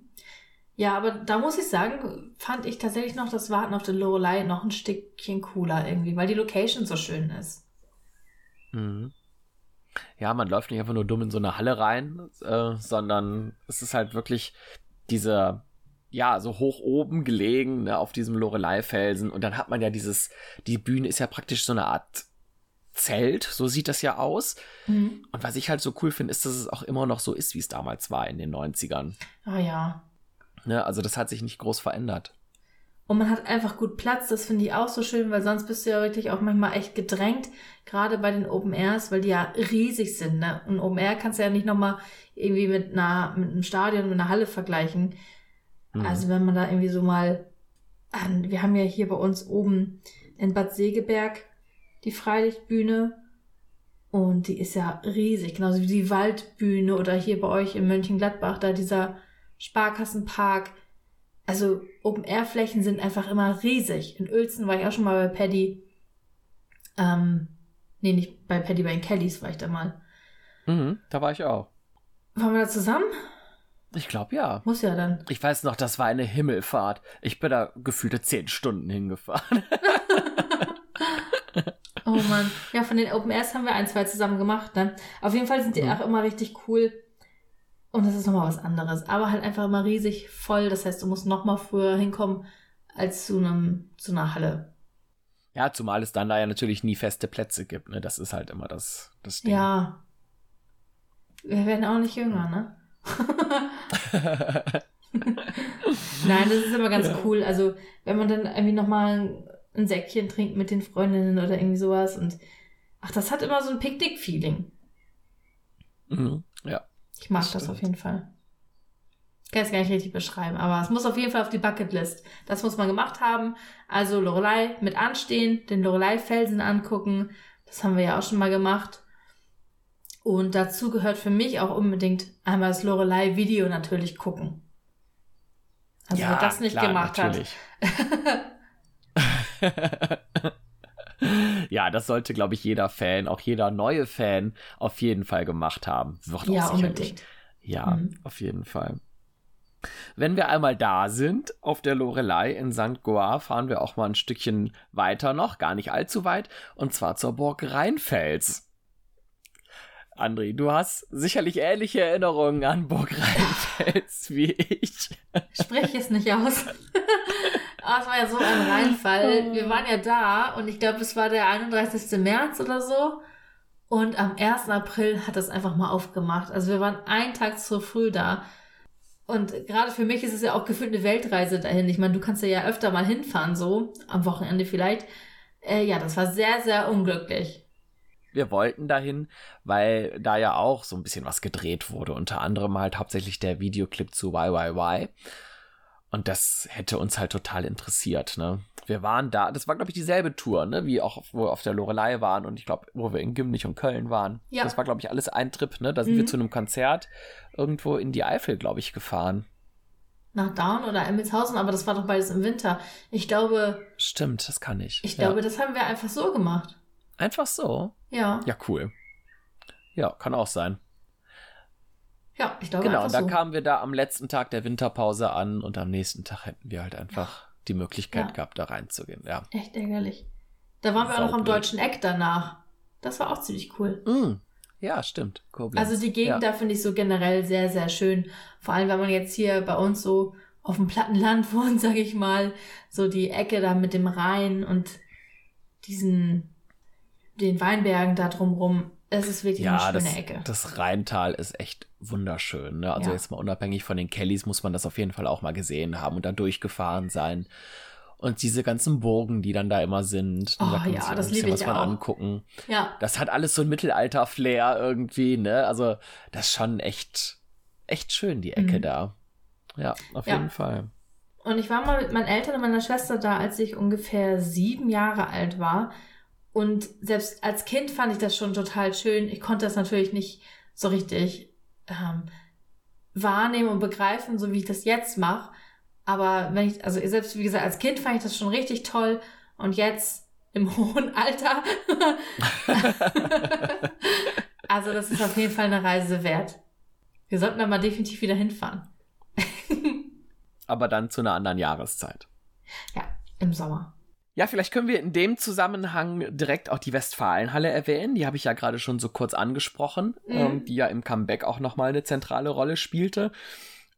Ja, aber da muss ich sagen, fand ich tatsächlich noch das Warten auf der Lorelei noch ein Stückchen cooler irgendwie, weil die Location so schön ist. Mhm. Ja, man läuft nicht einfach nur dumm in so eine Halle rein, äh, sondern es ist halt wirklich dieser, ja, so hoch oben gelegen, ne, auf diesem Lorelei-Felsen. Und dann hat man ja dieses, die Bühne ist ja praktisch so eine Art Zelt, so sieht das ja aus. Mhm. Und was ich halt so cool finde, ist, dass es auch immer noch so ist, wie es damals war in den 90ern. Ah ja. Ne? Also das hat sich nicht groß verändert. Und man hat einfach gut Platz, das finde ich auch so schön, weil sonst bist du ja wirklich auch manchmal echt gedrängt, gerade bei den Open Airs, weil die ja riesig sind. Ne? Und Open Air kannst du ja nicht nochmal irgendwie mit, einer, mit einem Stadion, mit einer Halle vergleichen. Mhm. Also wenn man da irgendwie so mal, an, wir haben ja hier bei uns oben in Bad Segeberg die Freilichtbühne und die ist ja riesig, genauso wie die Waldbühne oder hier bei euch in Mönchengladbach, da dieser Sparkassenpark. Also Open-Air-Flächen sind einfach immer riesig. In Uelzen war ich auch schon mal bei Paddy. Ähm, nee, nicht bei Paddy, bei den Kellys war ich da mal. Mhm, da war ich auch. Waren wir da zusammen? Ich glaube ja. Muss ja dann. Ich weiß noch, das war eine Himmelfahrt. Ich bin da gefühlte zehn Stunden hingefahren. *laughs* Oh Mann. Ja, von den Open Airs haben wir ein, zwei zusammen gemacht. Ne? Auf jeden Fall sind die Mhm. auch immer richtig cool. Und das ist nochmal was anderes. Aber halt einfach immer riesig voll. Das heißt, du musst nochmal früher hinkommen als zu einem, zu einer Halle. Ja, zumal es dann da ja natürlich nie feste Plätze gibt. Ne? Das ist halt immer das, das Ding. Ja. Wir werden auch nicht jünger, ne? *laughs* Nein, das ist immer ganz cool. Also, wenn man dann irgendwie nochmal ein, ein Säckchen trinkt mit den Freundinnen oder irgendwie sowas und ach, das hat immer so ein Picknick-Feeling. mhm. Ja. Ich mag Das das, auf jeden Fall. Ich kann es gar nicht richtig beschreiben, aber es muss auf jeden Fall auf die Bucketlist. Das muss man gemacht haben. Also Lorelei mit anstehen, den Lorelei-Felsen angucken. Das haben wir ja auch schon mal gemacht. Und dazu gehört für mich auch unbedingt einmal das Lorelei-Video natürlich gucken. Also ja, wer das nicht klar, gemacht natürlich. *laughs* *laughs* ja, das sollte, glaube ich, jeder Fan, auch jeder neue Fan, auf jeden Fall gemacht haben. Wird. Ja, unbedingt. Ja, Mhm. auf jeden Fall. Wenn wir einmal da sind, auf der Lorelei in St. Goar, fahren wir auch mal ein Stückchen weiter noch, gar nicht allzu weit, und zwar zur Burg Rheinfels. André, du hast sicherlich ähnliche Erinnerungen an Burg *laughs* Rheinfels wie ich. Sprich es nicht aus. *laughs* Aber es war ja so ein Reinfall. *laughs* Wir waren ja da und ich glaube, es war der 31. März oder so. Und am 1. April hat es einfach mal aufgemacht. Also wir waren einen Tag zu früh da. Und gerade für mich ist es ja auch gefühlt eine Weltreise dahin. Ich meine, du kannst ja, ja öfter mal hinfahren, so am Wochenende vielleicht. Äh, ja, das war sehr, sehr unglücklich. wir wollten dahin, weil da ja auch so ein bisschen was gedreht wurde. Unter anderem halt hauptsächlich der Videoclip zu YYY. Und das hätte uns halt total interessiert, ne? Wir waren da, das war, glaube ich, dieselbe Tour, ne? Wie auch, wo wir auf der Lorelei waren und ich glaube, wo wir in Gimnich und Köln waren. Ja. Das war, glaube ich, alles ein Trip, ne? Da sind mhm. wir zu einem Konzert irgendwo in die Eifel, glaube ich, gefahren. Nach Down oder Emmelshausen, aber das war doch beides im Winter. Ich glaube. Stimmt, das kann ich. Ich ja. glaube, das haben wir einfach so gemacht. Einfach so? Ja. Ja, cool. Ja, kann auch sein. Ja, ich glaube Genau, und dann so. kamen wir da am letzten Tag der Winterpause an und am nächsten Tag hätten wir halt einfach ja. die Möglichkeit ja. gehabt, da reinzugehen. Ja. Echt ärgerlich. Da waren wir auch noch am deutschen Eck danach. Das war auch ziemlich cool. Mm. Ja, stimmt. Koblenz. Also die Gegend ja. da finde ich so generell sehr, sehr schön. Vor allem, wenn man jetzt hier bei uns so auf dem platten Land *laughs* wohnt, sage ich mal, so die Ecke da mit dem Rhein und diesen, den Weinbergen da drumrum. Es ist wirklich ja, eine schöne das, Ecke. Das Rheintal ist echt wunderschön. Ne? Also ja. jetzt mal unabhängig von den Kellys muss man das auf jeden Fall auch mal gesehen haben und da durchgefahren sein. Und diese ganzen Burgen, die dann da immer sind. Oh, da ja, das liebe ich was man auch. angucken. Ja. Das hat alles so ein Mittelalter-Flair irgendwie, ne? Also, das ist schon echt, echt schön, die Ecke mhm. da. Ja, auf ja. jeden Fall. Und ich war mal mit meinen Eltern und meiner Schwester da, als ich ungefähr sieben Jahre alt war. Und selbst als Kind fand ich das schon total schön. Ich konnte das natürlich nicht so richtig ähm, wahrnehmen und begreifen, so wie ich das jetzt mache. Aber wenn ich, also selbst wie gesagt, als Kind fand ich das schon richtig toll. Und jetzt im *laughs* hohen Alter. *laughs* also das ist auf jeden Fall eine Reise wert. Wir sollten da mal definitiv wieder hinfahren. *laughs* Aber dann zu einer anderen Jahreszeit. Ja, im Sommer. Ja, vielleicht können wir in dem Zusammenhang direkt auch die Westfalenhalle erwähnen. Die habe ich ja gerade schon so kurz angesprochen, mhm. ähm, die ja im Comeback auch nochmal eine zentrale Rolle spielte.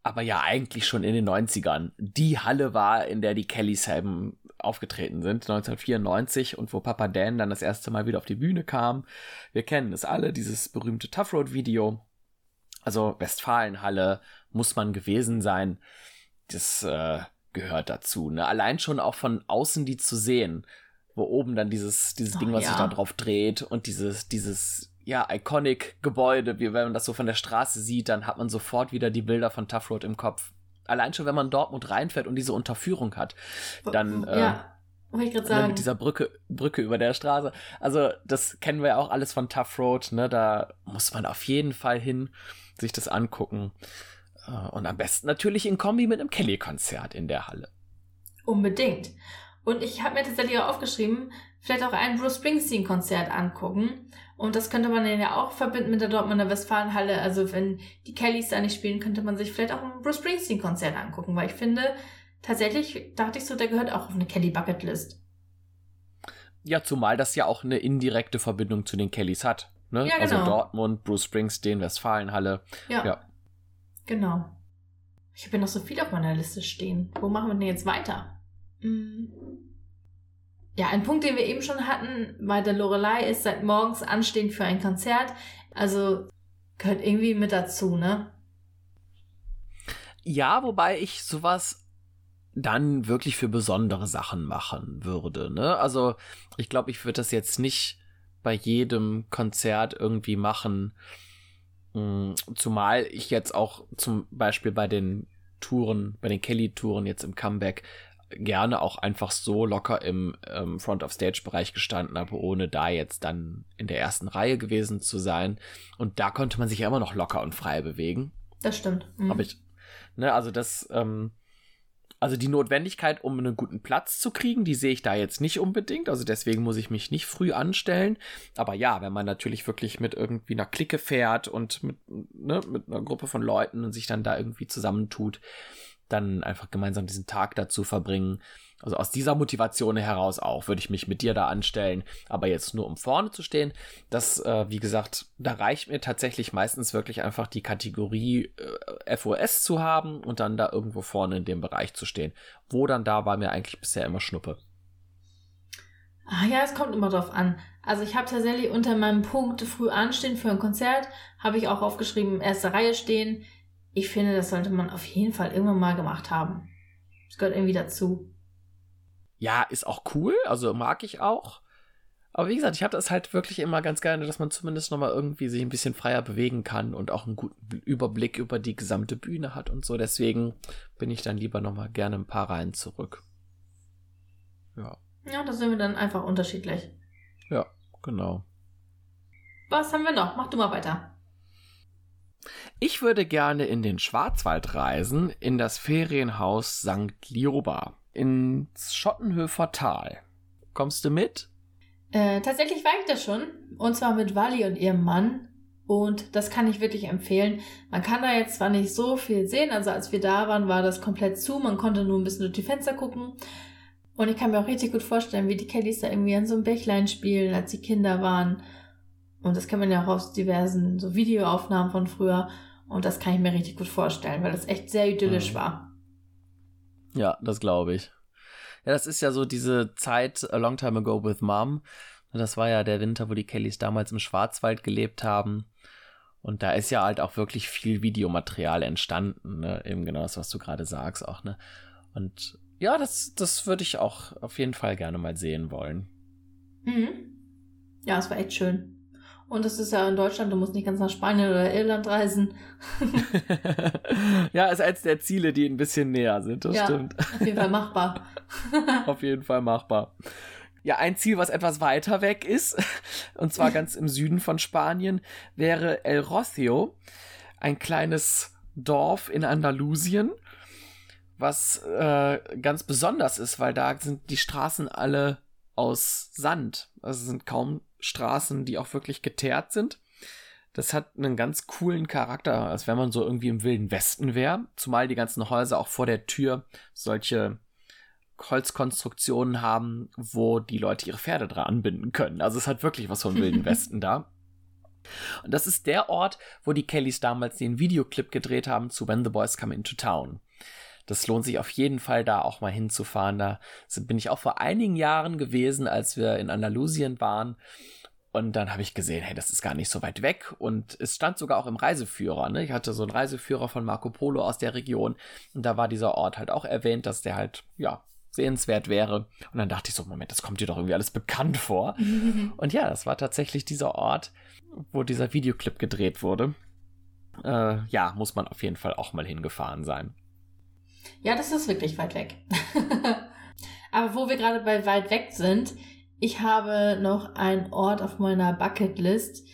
Aber ja, eigentlich schon in den 90ern. Die Halle war, in der die Kellys eben aufgetreten sind, 1994 und wo Papa Dan dann das erste Mal wieder auf die Bühne kam. Wir kennen es alle, dieses berühmte Tough Road Video. Also Westfalenhalle muss man gewesen sein. Das äh, gehört dazu. Ne? Allein schon auch von außen die zu sehen, wo oben dann dieses, dieses oh, Ding, was ja. sich da drauf dreht und dieses, dieses, ja, iconic Gebäude, wie wenn man das so von der Straße sieht, dann hat man sofort wieder die Bilder von Tough Road im Kopf. Allein schon, wenn man Dortmund reinfährt und diese Unterführung hat, dann, ja. Äh, ich gerade sagen. Mit dieser Brücke, Brücke über der Straße. Also, das kennen wir ja auch alles von Tough Road, ne? Da muss man auf jeden Fall hin, sich das angucken. Äh, und am besten natürlich in Kombi mit einem Kelly-Konzert in der Halle. Unbedingt. Und ich habe mir tatsächlich auch aufgeschrieben, vielleicht auch ein Bruce Springsteen-Konzert angucken. Und das könnte man ja auch verbinden mit der Dortmunder Westfalenhalle. Also wenn die Kellys da nicht spielen, könnte man sich vielleicht auch ein Bruce Springsteen-Konzert angucken. Weil ich finde, tatsächlich dachte ich so, der gehört auch auf eine Kelly-Bucketlist. Ja, zumal das ja auch eine indirekte Verbindung zu den Kellys hat. Ne? Ja, also genau. Also Dortmund, Bruce Springsteen, Westfalenhalle. Ja. ja. Genau. Ich habe ja noch so viel auf meiner Liste stehen. Wo machen wir denn jetzt weiter? Hm. Ja, ein Punkt, den wir eben schon hatten bei der Lorelei ist seit morgens anstehen für ein Konzert. Also gehört irgendwie mit dazu, ne? Ja, wobei ich sowas dann wirklich für besondere Sachen machen würde, ne? Also, ich glaube, ich würde das jetzt nicht bei jedem Konzert irgendwie machen, zumal ich jetzt auch zum Beispiel bei den Touren, bei den Kelly-Touren jetzt im Comeback gerne auch einfach so locker im ähm, Front-of-Stage-Bereich gestanden habe, ohne da jetzt dann in der ersten Reihe gewesen zu sein. Und da konnte man sich ja immer noch locker und frei bewegen. Das stimmt. Mhm. Aber ich, ne, also das, ähm, also die Notwendigkeit, um einen guten Platz zu kriegen, die sehe ich da jetzt nicht unbedingt. Also deswegen muss ich mich nicht früh anstellen. Aber ja, wenn man natürlich wirklich mit irgendwie einer Clique fährt und mit, ne, mit einer Gruppe von Leuten und sich dann da irgendwie zusammentut, dann einfach gemeinsam diesen Tag dazu verbringen, also aus dieser Motivation heraus auch würde ich mich mit dir da anstellen. Aber jetzt nur um vorne zu stehen, das, äh, wie gesagt, da reicht mir tatsächlich meistens wirklich einfach die Kategorie äh, FOS zu haben und dann da irgendwo vorne in dem Bereich zu stehen. Wo dann da war mir eigentlich bisher immer Schnuppe. Ah ja, es kommt immer drauf an. Also ich habe tatsächlich unter meinem Punkt früh anstehen für ein Konzert, habe ich auch aufgeschrieben, erste Reihe stehen. Ich finde, das sollte man auf jeden Fall irgendwann mal gemacht haben. Das gehört irgendwie dazu ja, ist auch cool, also mag ich auch. Aber wie gesagt, ich habe das halt wirklich immer ganz gerne, dass man zumindest nochmal irgendwie sich ein bisschen freier bewegen kann und auch einen guten Überblick über die gesamte Bühne hat und so. Deswegen bin ich dann lieber nochmal gerne ein paar Reihen zurück. Ja. Ja, da sind wir dann einfach unterschiedlich. Ja, genau. Was haben wir noch? Mach du mal weiter. Ich würde gerne in den Schwarzwald reisen, in das Ferienhaus St. Lioba, ins Schottenhöfer Tal. Kommst du mit? Äh, tatsächlich war ich das schon. Und zwar mit Wally und ihrem Mann. Und das kann ich wirklich empfehlen. Man kann da jetzt zwar nicht so viel sehen, also als wir da waren, war das komplett zu. Man konnte nur ein bisschen durch die Fenster gucken. Und ich kann mir auch richtig gut vorstellen, wie die Kellys da irgendwie an so einem Bächlein spielen, als sie Kinder waren. Und das kann man ja auch aus diversen so Videoaufnahmen von früher. Und das kann ich mir richtig gut vorstellen, weil das echt sehr idyllisch mhm. war. Ja, das glaube ich. Ja, das ist ja so diese Zeit A Long Time Ago with Mom. Das war ja der Winter, wo die Kellys damals im Schwarzwald gelebt haben. Und da ist ja halt auch wirklich viel Videomaterial entstanden, ne? Eben genau das, was du gerade sagst auch, ne? Und ja, das, das würde ich auch auf jeden Fall gerne mal sehen wollen. Mhm. Ja, es war echt schön. Und es ist ja in Deutschland, du musst nicht ganz nach Spanien oder Irland reisen. *laughs* ja, ist eins der Ziele, die ein bisschen näher sind, das ja, stimmt. Auf jeden Fall machbar. *laughs* auf jeden Fall machbar. Ja, ein Ziel, was etwas weiter weg ist, *laughs* und zwar ganz im Süden von Spanien, wäre El Rocio, ein kleines Dorf in Andalusien, was äh, ganz besonders ist, weil da sind die Straßen alle aus Sand. Also sind kaum Straßen, die auch wirklich geteert sind. Das hat einen ganz coolen Charakter, als wenn man so irgendwie im wilden Westen wäre. Zumal die ganzen Häuser auch vor der Tür solche Holzkonstruktionen haben, wo die Leute ihre Pferde dran anbinden können. Also es hat wirklich was vom wilden *laughs* Westen da. Und das ist der Ort, wo die Kellys damals den Videoclip gedreht haben zu When the Boys Come into Town. Das lohnt sich auf jeden Fall, da auch mal hinzufahren. Da bin ich auch vor einigen Jahren gewesen, als wir in Andalusien waren. Und dann habe ich gesehen, hey, das ist gar nicht so weit weg. Und es stand sogar auch im Reiseführer. Ne? Ich hatte so einen Reiseführer von Marco Polo aus der Region. Und da war dieser Ort halt auch erwähnt, dass der halt, ja, sehenswert wäre. Und dann dachte ich so, Moment, das kommt dir doch irgendwie alles bekannt vor. *laughs* und ja, das war tatsächlich dieser Ort, wo dieser Videoclip gedreht wurde. Äh, ja, muss man auf jeden Fall auch mal hingefahren sein. Ja, das ist wirklich weit weg. *laughs* Aber wo wir gerade bei weit weg sind, ich habe noch einen Ort auf meiner Bucketlist,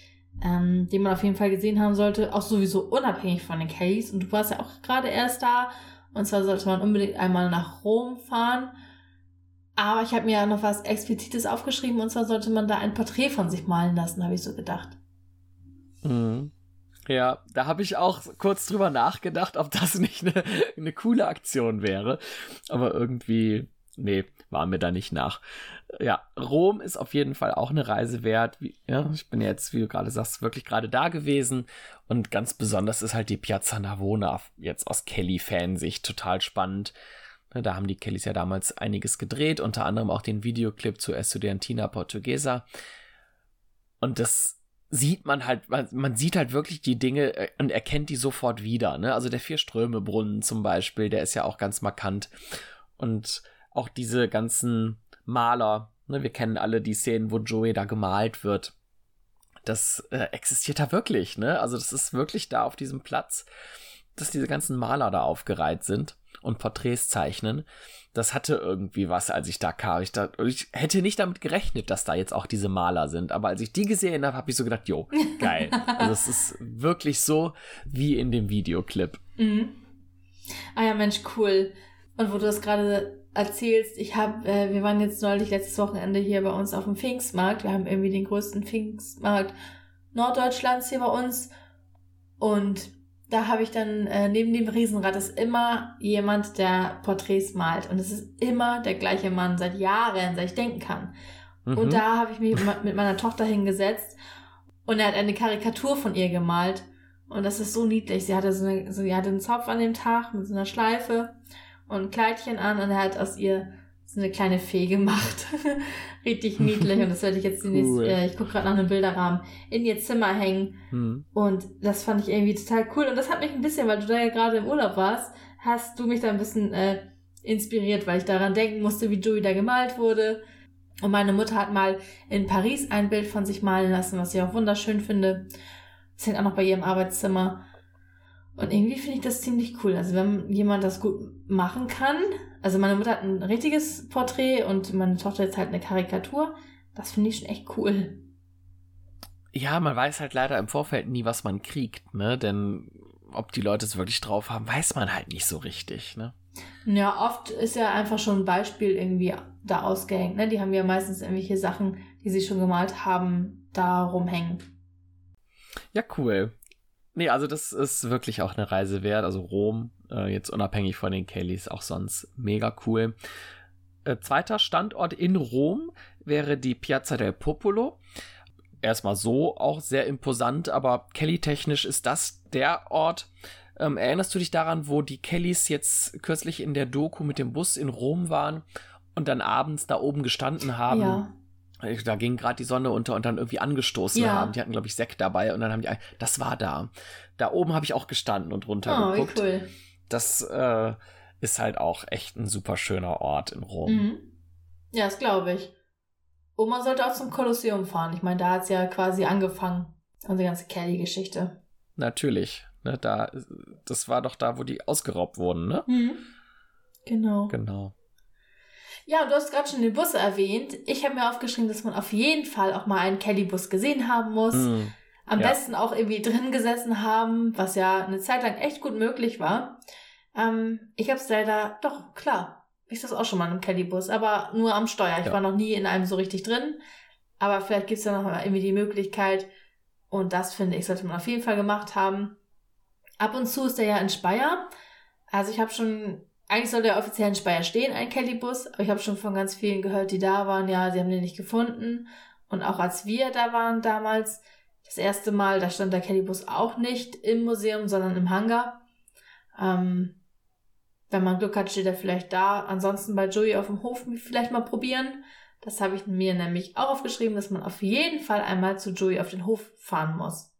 ähm, den man auf jeden Fall gesehen haben sollte, auch sowieso unabhängig von den Kellys. Und du warst ja auch gerade erst da. Und zwar sollte man unbedingt einmal nach Rom fahren. Aber ich habe mir ja noch was Explizites aufgeschrieben. Und zwar sollte man da ein Porträt von sich malen lassen, habe ich so gedacht. Mhm. Ja, da habe ich auch kurz drüber nachgedacht, ob das nicht eine, eine coole Aktion wäre. Aber irgendwie, nee, war mir da nicht nach. Ja, Rom ist auf jeden Fall auch eine Reise wert. Ja, ich bin jetzt, wie du gerade sagst, wirklich gerade da gewesen. Und ganz besonders ist halt die Piazza Navona jetzt aus Kelly-Fansicht total spannend. Ne, da haben die Kellys ja damals einiges gedreht, unter anderem auch den Videoclip zu Estudiantina Portuguesa. Und das sieht man halt, man, man, sieht halt wirklich die Dinge äh, und erkennt die sofort wieder. Ne? Also der Vier-Ströme-Brunnen zum Beispiel, der ist ja auch ganz markant. Und auch diese ganzen Maler, ne? wir kennen alle die Szenen, wo Joey da gemalt wird. Das äh, existiert da wirklich, ne? Also das ist wirklich da auf diesem Platz, dass diese ganzen Maler da aufgereiht sind und Porträts zeichnen das hatte irgendwie was, als ich da kam. Ich, da, ich hätte nicht damit gerechnet, dass da jetzt auch diese Maler sind. Aber als ich die gesehen habe, habe ich so gedacht, jo, geil. *laughs* also es ist wirklich so wie in dem Videoclip. Mhm. Ah ja, Mensch, cool. Und wo du das gerade erzählst, ich habe, äh, wir waren jetzt neulich letztes Wochenende hier bei uns auf dem Pfingstmarkt. Wir haben irgendwie den größten Pfingstmarkt Norddeutschlands hier bei uns. Und da habe ich dann äh, neben dem Riesenrad ist immer jemand, der Porträts malt. Und es ist immer der gleiche Mann seit Jahren, seit ich denken kann. Mhm. Und da habe ich mich mit meiner Tochter hingesetzt und er hat eine Karikatur von ihr gemalt. Und das ist so niedlich. Sie hatte so, eine, so sie hatte einen Zopf an dem Tag mit so einer Schleife und ein Kleidchen an und er hat aus ihr so eine kleine Fee gemacht. *laughs* Richtig niedlich. Und das werde ich jetzt demnächst, cool. äh, ich gucke gerade nach einem Bilderrahmen, in ihr Zimmer hängen. Hm. Und das fand ich irgendwie total cool. Und das hat mich ein bisschen, weil du da ja gerade im Urlaub warst, hast du mich da ein bisschen äh, inspiriert, weil ich daran denken musste, wie Joey da gemalt wurde. Und meine Mutter hat mal in Paris ein Bild von sich malen lassen, was ich auch wunderschön finde. Das hängt auch noch bei ihrem Arbeitszimmer. Und irgendwie finde ich das ziemlich cool. Also wenn jemand das gut machen kann, also meine Mutter hat ein richtiges Porträt und meine Tochter jetzt halt eine Karikatur, das finde ich schon echt cool. Ja, man weiß halt leider im Vorfeld nie, was man kriegt, ne? Denn ob die Leute es wirklich drauf haben, weiß man halt nicht so richtig, ne? Ja, oft ist ja einfach schon ein Beispiel irgendwie da ausgehängt, ne? Die haben ja meistens irgendwelche Sachen, die sie schon gemalt haben, da rumhängen. Ja, cool. Nee, also das ist wirklich auch eine Reise wert. Also Rom, äh, jetzt unabhängig von den Kellys, auch sonst mega cool. Äh, zweiter Standort in Rom wäre die Piazza del Popolo erstmal so auch sehr imposant, aber Kelly-technisch ist das der Ort. Ähm, erinnerst du dich daran, wo die Kellys jetzt kürzlich in der Doku mit dem Bus in Rom waren und dann abends da oben gestanden haben? Ja. Da ging gerade die Sonne unter und dann irgendwie angestoßen Ja. haben. Die hatten, glaube ich, Sekt dabei und dann haben die, das war da. Da oben habe ich auch gestanden und Oh, runtergeguckt. wie cool. Das äh, ist halt auch echt ein super schöner Ort in Rom. Mhm. Ja, das glaube ich. Und man sollte auch zum Kolosseum fahren. Ich meine, da hat es ja quasi angefangen. Unsere ganze Kelly-Geschichte. Natürlich. Ne, da, das war doch da, wo die ausgeraubt wurden, ne? Mhm. Genau. Genau. Ja, du hast gerade schon den Bus erwähnt. Ich habe mir aufgeschrieben, dass man auf jeden Fall auch mal einen Kelly-Bus gesehen haben muss. Mm. Am Ja. besten auch irgendwie drin gesessen haben, was ja eine Zeit lang echt gut möglich war. Ähm, ich habe es leider, doch, klar. Ich saß auch schon mal in einem Kelly-Bus, aber nur am Steuer. Ich Ja. war noch nie in einem so richtig drin. Aber vielleicht gibt es ja noch mal irgendwie die Möglichkeit. Und das, finde ich, sollte man auf jeden Fall gemacht haben. Ab und zu ist der ja in Speyer. Also ich habe schon, eigentlich soll der offiziell in Speyer stehen, ein Kelly-Bus. Aber ich habe schon von ganz vielen gehört, die da waren, ja, sie haben den nicht gefunden. Und auch als wir da waren damals, das erste Mal, da stand der Kellybus auch nicht im Museum, sondern im Hangar. Ähm, wenn man Glück hat, steht er vielleicht da. Ansonsten bei Joey auf dem Hof vielleicht mal probieren. Das habe ich mir nämlich auch aufgeschrieben, dass man auf jeden Fall einmal zu Joey auf den Hof fahren muss.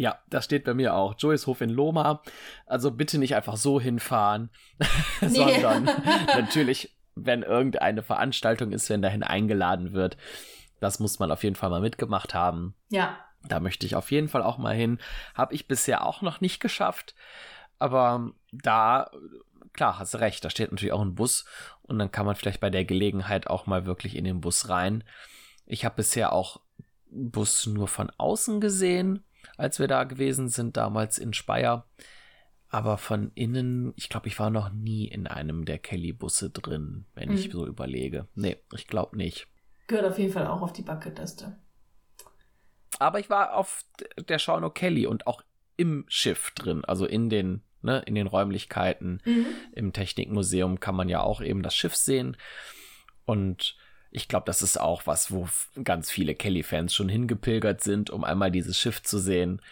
Ja, das steht bei mir auch. Joey's Hof in Loma. Also bitte nicht einfach so hinfahren, *laughs* sondern *laughs* natürlich, wenn irgendeine Veranstaltung ist, wenn dahin eingeladen wird. Das muss man auf jeden Fall mal mitgemacht haben. Ja, Da möchte ich auf jeden Fall auch mal hin. Habe ich bisher auch noch nicht geschafft. Aber da, klar, hast du recht, da steht natürlich auch ein Bus und dann kann man vielleicht bei der Gelegenheit auch mal wirklich in den Bus rein. Ich habe bisher auch Bus nur von außen gesehen, als wir da gewesen sind, damals in Speyer. Aber von innen, ich glaube, ich war noch nie in einem der Kelly-Busse drin, wenn ich Mhm. so überlege. Nee, ich glaube nicht. gehört auf jeden Fall auch auf die Bucketliste. Aber ich war auf der Shauno Kelly und auch im Schiff drin, also in den, ne, in den Räumlichkeiten. Mhm. Im Technikmuseum kann man ja auch eben das Schiff sehen. Und ich glaube, das ist auch was, wo ganz viele Kelly-Fans schon hingepilgert sind, um einmal dieses Schiff zu sehen.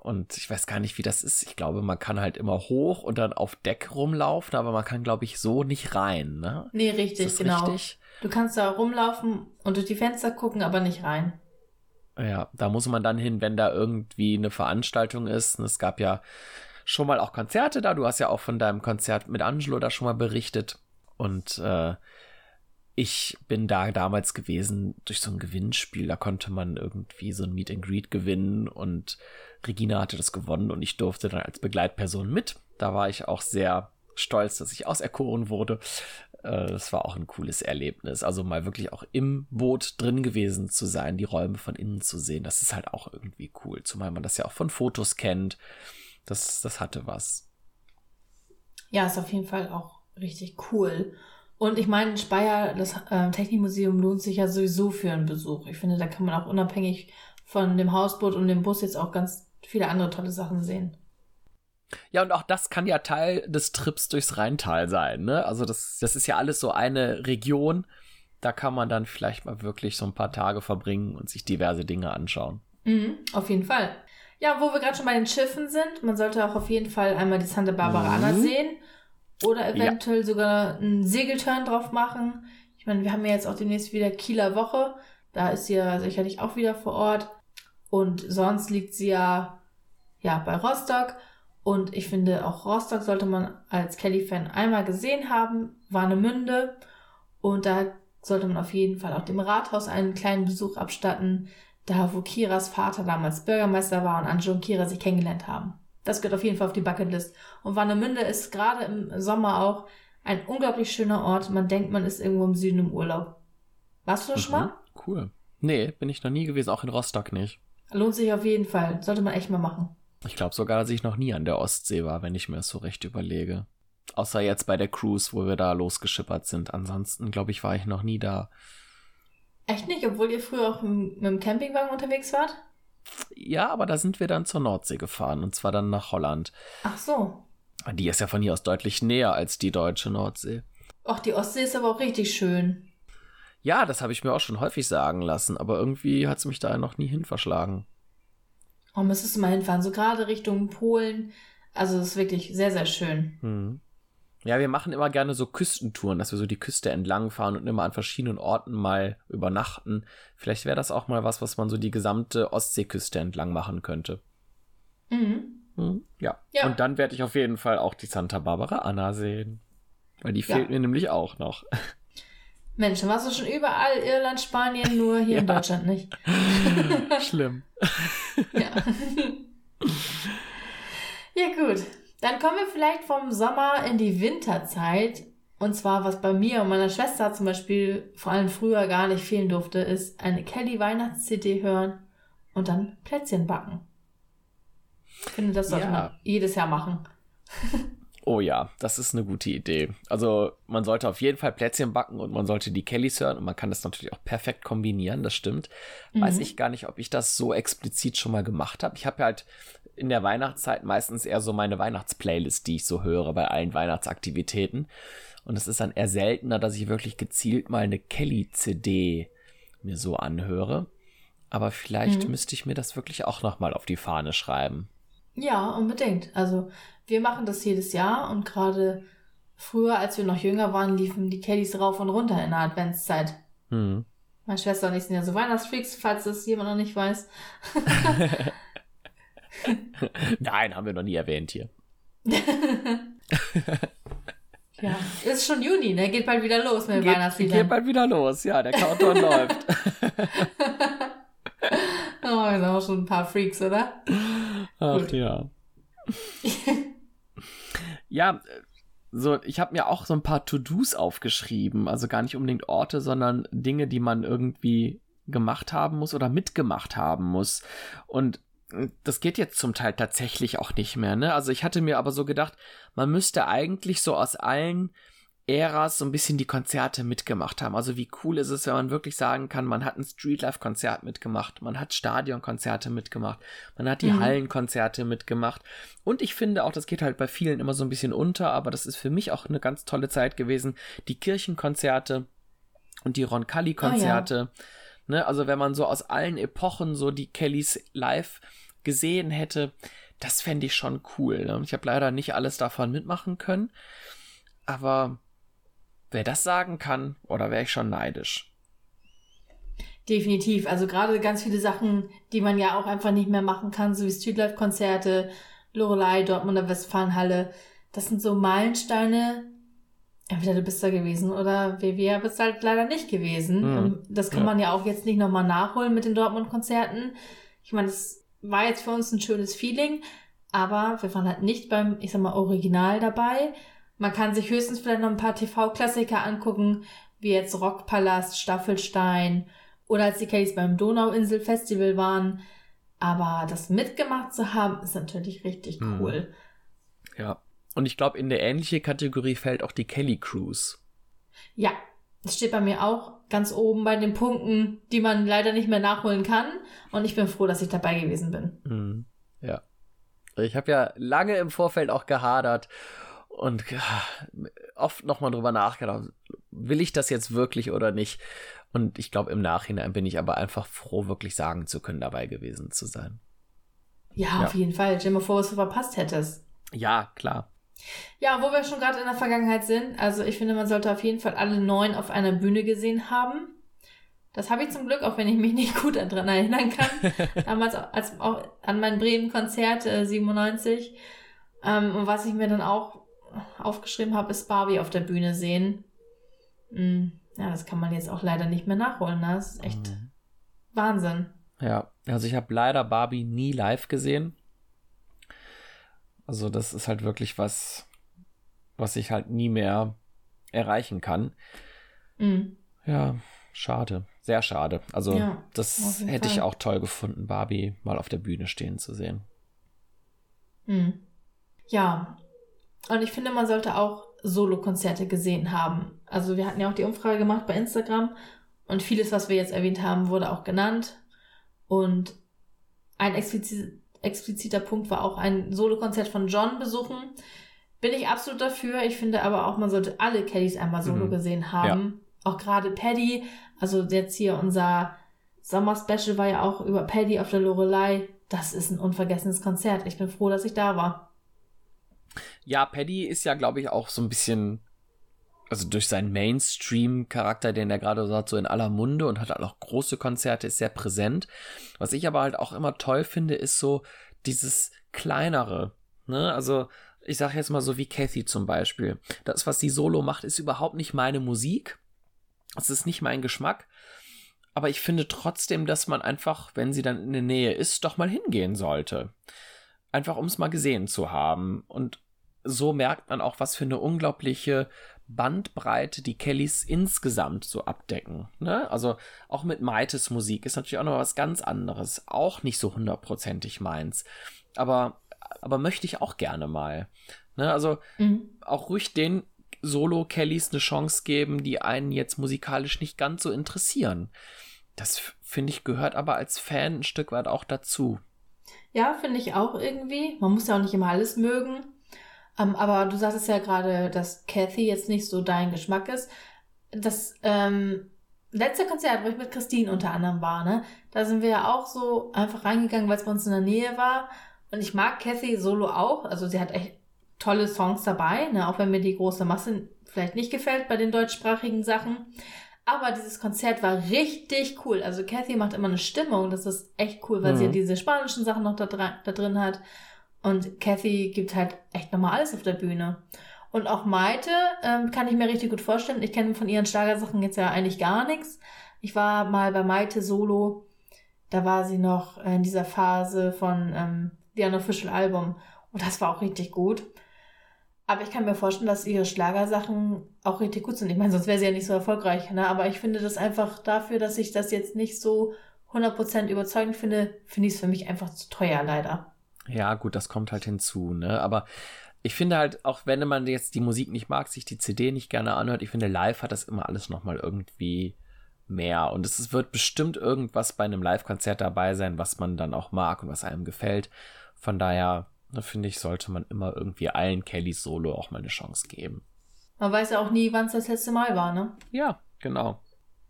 Und ich weiß gar nicht, wie das ist. Ich glaube, man kann halt immer hoch und dann auf Deck rumlaufen, aber man kann, glaube ich, so nicht rein. Ne? Nee, richtig, genau. richtig? Du kannst da rumlaufen und durch die Fenster gucken, aber nicht rein. Ja, da muss man dann hin, wenn da irgendwie eine Veranstaltung ist. Und es gab ja schon mal auch Konzerte da. Du hast ja auch von deinem Konzert mit Angelo da schon mal berichtet. Und äh, ich bin da damals gewesen durch so ein Gewinnspiel. Da konnte man irgendwie so ein Meet and Greet gewinnen und Regina hatte das gewonnen und ich durfte dann als Begleitperson mit. Da war ich auch sehr stolz, dass ich auserkoren wurde. Äh, Das war auch ein cooles Erlebnis. Also mal wirklich auch im Boot drin gewesen zu sein, die Räume von innen zu sehen. Das ist halt auch irgendwie cool. Zumal man das ja auch von Fotos kennt. Das, das hatte was. Ja, ist auf jeden Fall auch richtig cool. Und ich meine, Speyer, das äh, Technikmuseum lohnt sich ja sowieso für einen Besuch. Ich finde, da kann man auch unabhängig von dem Hausboot und dem Bus jetzt auch ganz viele andere tolle Sachen sehen. Ja, und auch das kann ja Teil des Trips durchs Rheintal sein, ne? Also das, das ist ja alles so eine Region. Da kann man dann vielleicht mal wirklich so ein paar Tage verbringen und sich diverse Dinge anschauen. Mhm, auf jeden Fall. Ja, wo wir gerade schon bei den Schiffen sind, man sollte auch auf jeden Fall einmal die Santa Barbara Mhm. Sehen oder eventuell sogar einen Segelturn drauf machen. Ich meine, wir haben ja jetzt auch demnächst wieder Kieler Woche. Da ist sie ja sicherlich auch wieder vor Ort. Und sonst liegt sie ja, ja bei Rostock. Und ich finde, auch Rostock sollte man als Kelly-Fan einmal gesehen haben. Warnemünde. Und da sollte man auf jeden Fall auch dem Rathaus einen kleinen Besuch abstatten, da wo Kiras Vater damals Bürgermeister war und Anjo und Kira sich kennengelernt haben. Das gehört auf jeden Fall auf die Bucketlist. Und Warnemünde ist gerade im Sommer auch ein unglaublich schöner Ort. Man denkt, man ist irgendwo im Süden im Urlaub. Warst du da schon mal? Mhm, Cool. Nee, bin ich noch nie gewesen, auch in Rostock nicht. Lohnt sich auf jeden Fall. Sollte man echt mal machen. Ich glaube sogar, dass ich noch nie an der Ostsee war, wenn ich mir das so recht überlege. Außer jetzt bei der Cruise, wo wir da losgeschippert sind. Ansonsten, glaube ich, war ich noch nie da. Echt nicht, obwohl ihr früher auch mit dem Campingwagen unterwegs wart? Ja, aber da sind wir dann zur Nordsee gefahren und zwar dann nach Holland. Ach so. Die ist ja von hier aus deutlich näher als die deutsche Nordsee. Ach, die Ostsee ist aber auch richtig schön. Ja, das habe ich mir auch schon häufig sagen lassen, aber irgendwie hat es mich da noch nie hin verschlagen. Oh, müsstest du mal hinfahren, so gerade Richtung Polen. Also, es ist wirklich sehr, sehr schön. Hm. Ja, wir machen immer gerne so Küstentouren, dass wir so die Küste entlang fahren und immer an verschiedenen Orten mal übernachten. Vielleicht wäre das auch mal was, was man so die gesamte Ostseeküste entlang machen könnte. Mhm. Hm, ja. Ja. Und dann werde ich auf jeden Fall auch die Santa Barbara Anna sehen. Weil die Ja. fehlt mir nämlich auch noch. Mensch, dann warst du schon überall, Irland, Spanien, nur hier in *laughs* Ja. Deutschland nicht. Schlimm. *laughs* Ja. *laughs* ja, gut. Dann kommen wir vielleicht vom Sommer in die Winterzeit. Und zwar, was bei mir und meiner Schwester zum Beispiel vor allem früher gar nicht fehlen durfte, ist eine Kelly-Weihnachts-CD hören und dann Plätzchen backen. Ich finde, das sollte Ja. man jedes Jahr machen. *laughs* Oh ja, das ist eine gute Idee. Also man sollte auf jeden Fall Plätzchen backen und man sollte die Kellys hören und man kann das natürlich auch perfekt kombinieren, das stimmt. Weiß Mhm. ich gar nicht, ob ich das so explizit schon mal gemacht habe. Ich habe ja halt in der Weihnachtszeit meistens eher so meine Weihnachtsplaylist, die ich so höre bei allen Weihnachtsaktivitäten. Und es ist dann eher seltener, dass ich wirklich gezielt mal eine Kelly-CD mir so anhöre. Aber vielleicht Mhm. müsste ich mir das wirklich auch nochmal auf die Fahne schreiben. Ja, unbedingt. Also wir machen das jedes Jahr und gerade früher, als wir noch jünger waren, liefen die Kellys rauf und runter in der Adventszeit. Hm. Meine Schwester und ich sind ja so Weihnachtsfreaks, falls das jemand noch nicht weiß. *laughs* *laughs* *laughs* Nein, haben wir noch nie erwähnt hier. *laughs* Ja, ist schon Juni, ne? Geht bald wieder los mit den Geht, Weihnachtsliedern. geht bald wieder los, ja, der Countdown *laughs* läuft. oh, wir sind auch schon ein paar Freaks, oder? Ach Gut. ja. ja, so, ich habe mir auch so ein paar To-Dos aufgeschrieben. Also gar nicht unbedingt Orte, sondern Dinge, die man irgendwie gemacht haben muss oder mitgemacht haben muss. Und das geht jetzt zum Teil tatsächlich auch nicht mehr, ne? Also ich hatte mir aber so gedacht, man müsste eigentlich so aus allen Äras so ein bisschen die Konzerte mitgemacht haben. Also wie cool ist es, wenn man wirklich sagen kann, man hat ein Streetlife-Konzert mitgemacht, man hat Stadionkonzerte mitgemacht, man hat die Mhm. Hallenkonzerte mitgemacht. Und ich finde auch, das geht halt bei vielen immer so ein bisschen unter, aber das ist für mich auch eine ganz tolle Zeit gewesen, die Kirchenkonzerte und die Roncalli-Konzerte. Ne, also wenn man so aus allen Epochen so die Kellys live gesehen hätte, das fände ich schon cool. Ne? Ich habe leider nicht alles davon mitmachen können, aber wer das sagen kann, oder wäre ich schon neidisch. Definitiv. Also gerade ganz viele Sachen, die man ja auch einfach nicht mehr machen kann, so wie Streetlife-Konzerte, Lorelei, Dortmunder Westfalenhalle. Das sind so Meilensteine. Entweder du bist da gewesen oder wir bist halt leider nicht gewesen. Mhm. Das kann Ja. man ja auch jetzt nicht nochmal nachholen mit den Dortmund-Konzerten. Ich meine, das war jetzt für uns ein schönes Feeling, aber wir waren halt nicht beim, ich sag mal, Original dabei. Man kann sich höchstens vielleicht noch ein paar TV-Klassiker angucken, wie jetzt Rockpalast, Staffelstein oder als die Kellys beim Donauinsel-Festival waren. Aber das mitgemacht zu haben, ist natürlich richtig Mhm. cool. Ja. Und ich glaube, in der ähnliche Kategorie fällt auch die Kelly Cruise. Ja, das steht bei mir auch ganz oben bei den Punkten, die man leider nicht mehr nachholen kann. Und ich bin froh, dass ich dabei gewesen bin. Mhm. Ja. Ich habe ja lange im Vorfeld auch gehadert und ja, oft nochmal drüber nachgedacht, will ich das jetzt wirklich oder nicht? Und ich glaube, im Nachhinein bin ich aber einfach froh, wirklich sagen zu können, dabei gewesen zu sein. Ja, Ja. auf jeden Fall. Stell dir mal vor, was du verpasst hättest. Ja, klar. Ja, wo wir schon gerade in der Vergangenheit sind, also ich finde, man sollte auf jeden Fall alle neun auf einer Bühne gesehen haben. Das habe ich zum Glück, auch wenn ich mich nicht gut daran erinnern kann. *laughs* Damals als auch an mein Bremen-Konzert äh, 97. Ähm, und was ich mir dann auch aufgeschrieben habe, ist Barbie auf der Bühne sehen. Mm, ja, das kann man jetzt auch leider nicht mehr nachholen. Ne? Das ist echt Mhm. Wahnsinn. Ja, also ich habe leider Barbie nie live gesehen. Also das ist halt wirklich was, was ich halt nie mehr erreichen kann. Mhm. Ja, schade. Sehr schade. Also Ja, das hätte ich Fall. auch toll gefunden, Barbie mal auf der Bühne stehen zu sehen. Mhm. Ja, und ich finde, man sollte auch Solo-Konzerte gesehen haben. Also wir hatten ja auch die Umfrage gemacht bei Instagram und vieles, was wir jetzt erwähnt haben, wurde auch genannt. Und ein explizi expliziter Punkt war auch ein Solo-Konzert von John besuchen. Bin ich absolut dafür. Ich finde aber auch, man sollte alle Kellys einmal solo Mhm. gesehen haben. Auch gerade Paddy. Also jetzt hier unser Sommer-Special war ja auch über Paddy auf der Lorelei. Das ist ein unvergessenes Konzert. Ich bin froh, dass ich da war. Ja, Paddy ist ja, glaube ich, auch so ein bisschen, also durch seinen Mainstream-Charakter, den er gerade so hat, so in aller Munde und hat halt auch große Konzerte, ist sehr präsent. Was ich aber halt auch immer toll finde, ist so dieses kleinere. Ne? Also, ich sage jetzt mal so wie Kathy zum Beispiel. Das, was sie solo macht, ist überhaupt nicht meine Musik. Es ist nicht mein Geschmack. Aber ich finde trotzdem, dass man einfach, wenn sie dann in der Nähe ist, doch mal hingehen sollte. Einfach um es mal gesehen zu haben. Und so merkt man auch, was für eine unglaubliche Bandbreite die Kellys insgesamt so abdecken. Ne? Also auch mit Maites Musik ist natürlich auch noch was ganz anderes. Auch nicht so hundertprozentig meins. Aber, aber möchte ich auch gerne mal. Ne? Also Mhm. auch ruhig den Solo-Kellys eine Chance geben, die einen jetzt musikalisch nicht ganz so interessieren. Das finde ich gehört aber als Fan ein Stück weit auch dazu. Ja, finde ich auch irgendwie. Man muss ja auch nicht immer alles mögen. Ähm, aber du sagtest ja gerade, dass Kathy jetzt nicht so dein Geschmack ist. Das ähm, letzte Konzert, wo ich mit Christine unter anderem war, ne, da sind wir ja auch so einfach reingegangen, weil es bei uns in der Nähe war. Und ich mag Kathy solo auch. Also sie hat echt tolle Songs dabei, ne, auch wenn mir die große Masse vielleicht nicht gefällt bei den deutschsprachigen Sachen. Aber dieses Konzert war richtig cool. Also Kathy macht immer eine Stimmung. Das ist echt cool, weil sie Mhm. ja diese spanischen Sachen noch da, da drin hat. Und Kathy gibt halt echt nochmal alles auf der Bühne. Und auch Maite ähm, kann ich mir richtig gut vorstellen. Ich kenne von ihren Schlagersachen jetzt ja eigentlich gar nichts. Ich war mal bei Maite Solo. Da war sie noch in dieser Phase von ähm, The Unofficial Album. Und das war auch richtig gut. Aber ich kann mir vorstellen, dass ihre Schlagersachen auch richtig gut sind. Ich meine, sonst wäre sie ja nicht so erfolgreich. Ne? Aber ich finde das einfach dafür, dass ich das jetzt nicht so 100% überzeugend finde, finde ich es für mich einfach zu teuer, leider. Ja, gut, das kommt halt hinzu, ne? Aber ich finde halt, auch wenn man jetzt die Musik nicht mag, sich die CD nicht gerne anhört, ich finde, live hat das immer alles nochmal irgendwie mehr. Und es wird bestimmt irgendwas bei einem Live-Konzert dabei sein, was man dann auch mag und was einem gefällt. Von daher, ne, finde ich, sollte man immer irgendwie allen Kellys Solo auch mal eine Chance geben. Man weiß ja auch nie, wann es das letzte Mal war, ne? Ja, genau.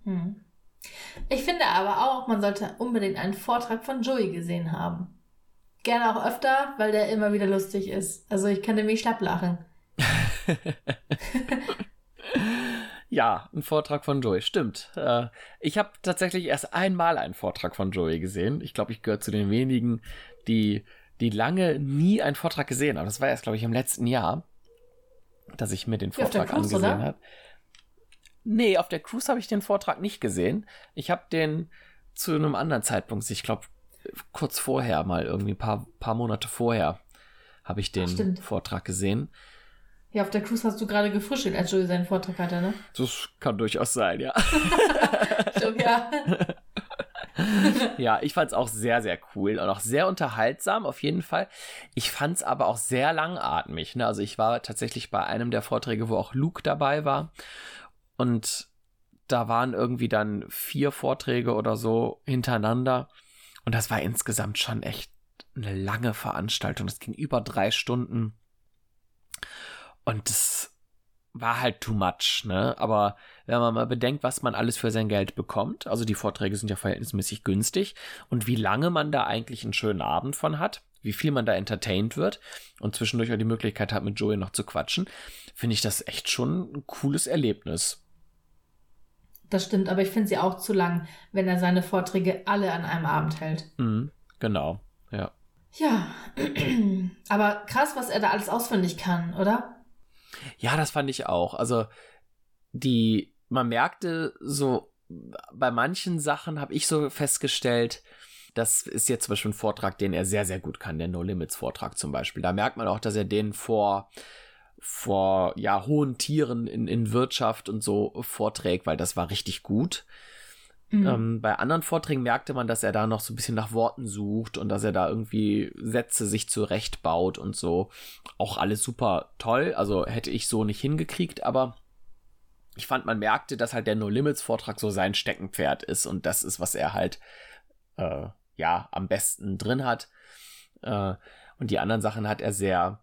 Hm. Ich finde aber auch, man sollte unbedingt einen Vortrag von Joey gesehen haben. Gerne auch öfter, weil der immer wieder lustig ist. Also ich kann nämlich schlapp lachen. *laughs* Ja, ein Vortrag von Joey, stimmt. Äh, ich habe tatsächlich erst einmal einen Vortrag von Joey gesehen. Ich glaube, ich gehöre zu den wenigen, die, die lange nie einen Vortrag gesehen haben. Das war erst, glaube ich, im letzten Jahr, dass ich mir den Ja, Vortrag Cruise, angesehen habe. Nee, auf der Cruise habe ich den Vortrag nicht gesehen. Ich habe den zu einem anderen Zeitpunkt, ich glaube, kurz vorher mal, irgendwie ein paar, paar Monate vorher, habe ich den stimmt. Vortrag gesehen. Ja, auf der Cruise hast du gerade gefrühstückt, als Joey seinen Vortrag hatte, ne? Das kann durchaus sein, ja. *laughs* Stimmt, ja. Ja, ich fand's auch sehr, sehr cool und auch sehr unterhaltsam, auf jeden Fall. Ich fand's aber auch sehr langatmig. Ne? Also ich war tatsächlich bei einem der Vorträge, wo auch Luke dabei war. Und da waren irgendwie dann vier Vorträge oder so hintereinander. Und das war insgesamt schon echt eine lange Veranstaltung. Das ging über drei Stunden. Und das war halt too much, ne? Aber wenn man mal bedenkt, was man alles für sein Geld bekommt, also die Vorträge sind ja verhältnismäßig günstig und wie lange man da eigentlich einen schönen Abend von hat, wie viel man da entertained wird und zwischendurch auch die Möglichkeit hat, mit Joey noch zu quatschen, finde ich das echt schon ein cooles Erlebnis. Das stimmt, aber ich finde sie auch zu lang, wenn er seine Vorträge alle an einem Abend hält. Mhm, genau, ja. Ja, *clears throat* aber krass, was er da alles auswendig kann, oder? Ja, das fand ich auch. Also die, man merkte so, bei manchen Sachen habe ich so festgestellt, das ist jetzt zum Beispiel ein Vortrag, den er sehr, sehr gut kann, der No Limits Vortrag zum Beispiel. Da merkt man auch, dass er den vor, vor ja, hohen Tieren in, in Wirtschaft und so vorträgt, weil das war richtig gut. Mhm. Ähm, bei anderen Vorträgen merkte man, dass er da noch so ein bisschen nach Worten sucht und dass er da irgendwie Sätze sich zurechtbaut und so. Auch alles super toll. Also hätte ich so nicht hingekriegt, aber ich fand, man merkte, dass halt der No Limits Vortrag so sein Steckenpferd ist und das ist, was er halt äh, ja am besten drin hat. Äh, und die anderen Sachen hat er sehr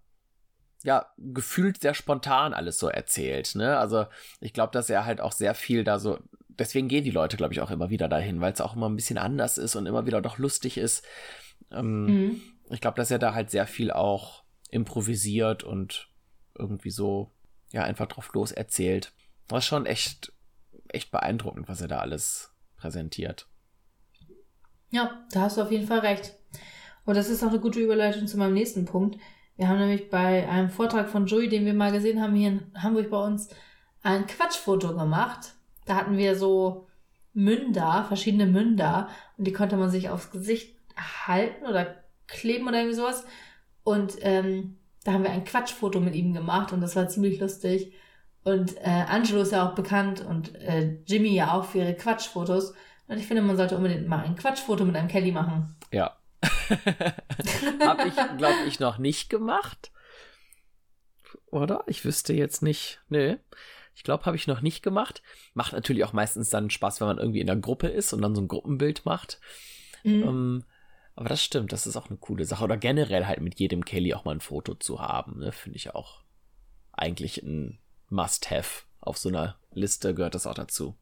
ja, gefühlt sehr spontan alles so erzählt, ne? Also, ich glaube, dass er halt auch sehr viel da so deswegen gehen die Leute, glaube ich, auch immer wieder dahin, weil es auch immer ein bisschen anders ist und immer wieder doch lustig ist. Ähm, mhm. Ich glaube, dass er da halt sehr viel auch improvisiert und irgendwie so, ja, einfach drauf los erzählt. War schon echt, echt beeindruckend, was er da alles präsentiert. Ja, da hast du auf jeden Fall recht. Und das ist auch eine gute Überleitung zu meinem nächsten Punkt. Wir haben nämlich bei einem Vortrag von Joey, den wir mal gesehen haben hier in Hamburg bei uns, ein Quatschfoto gemacht da hatten wir so Münder, verschiedene Münder und die konnte man sich aufs Gesicht halten oder kleben oder irgendwie sowas. Und ähm, da haben wir ein Quatschfoto mit ihm gemacht und das war ziemlich lustig. Und äh, Angelo ist ja auch bekannt und äh, Jimmy ja auch für ihre Quatschfotos. Und ich finde, man sollte unbedingt mal ein Quatschfoto mit einem Kelly machen. Ja. *laughs* Habe ich, glaube ich, noch nicht gemacht. Oder? Ich wüsste jetzt nicht. Nee. Ich glaube, habe ich noch nicht gemacht. Macht natürlich auch meistens dann Spaß, wenn man irgendwie in der Gruppe ist und dann so ein Gruppenbild macht. Mhm. Um, ähm, aber das stimmt, das ist auch eine coole Sache. Oder generell halt mit jedem Kelly auch mal ein Foto zu haben, ne? finde ich auch eigentlich ein Must-Have. Auf so einer Liste gehört das auch dazu.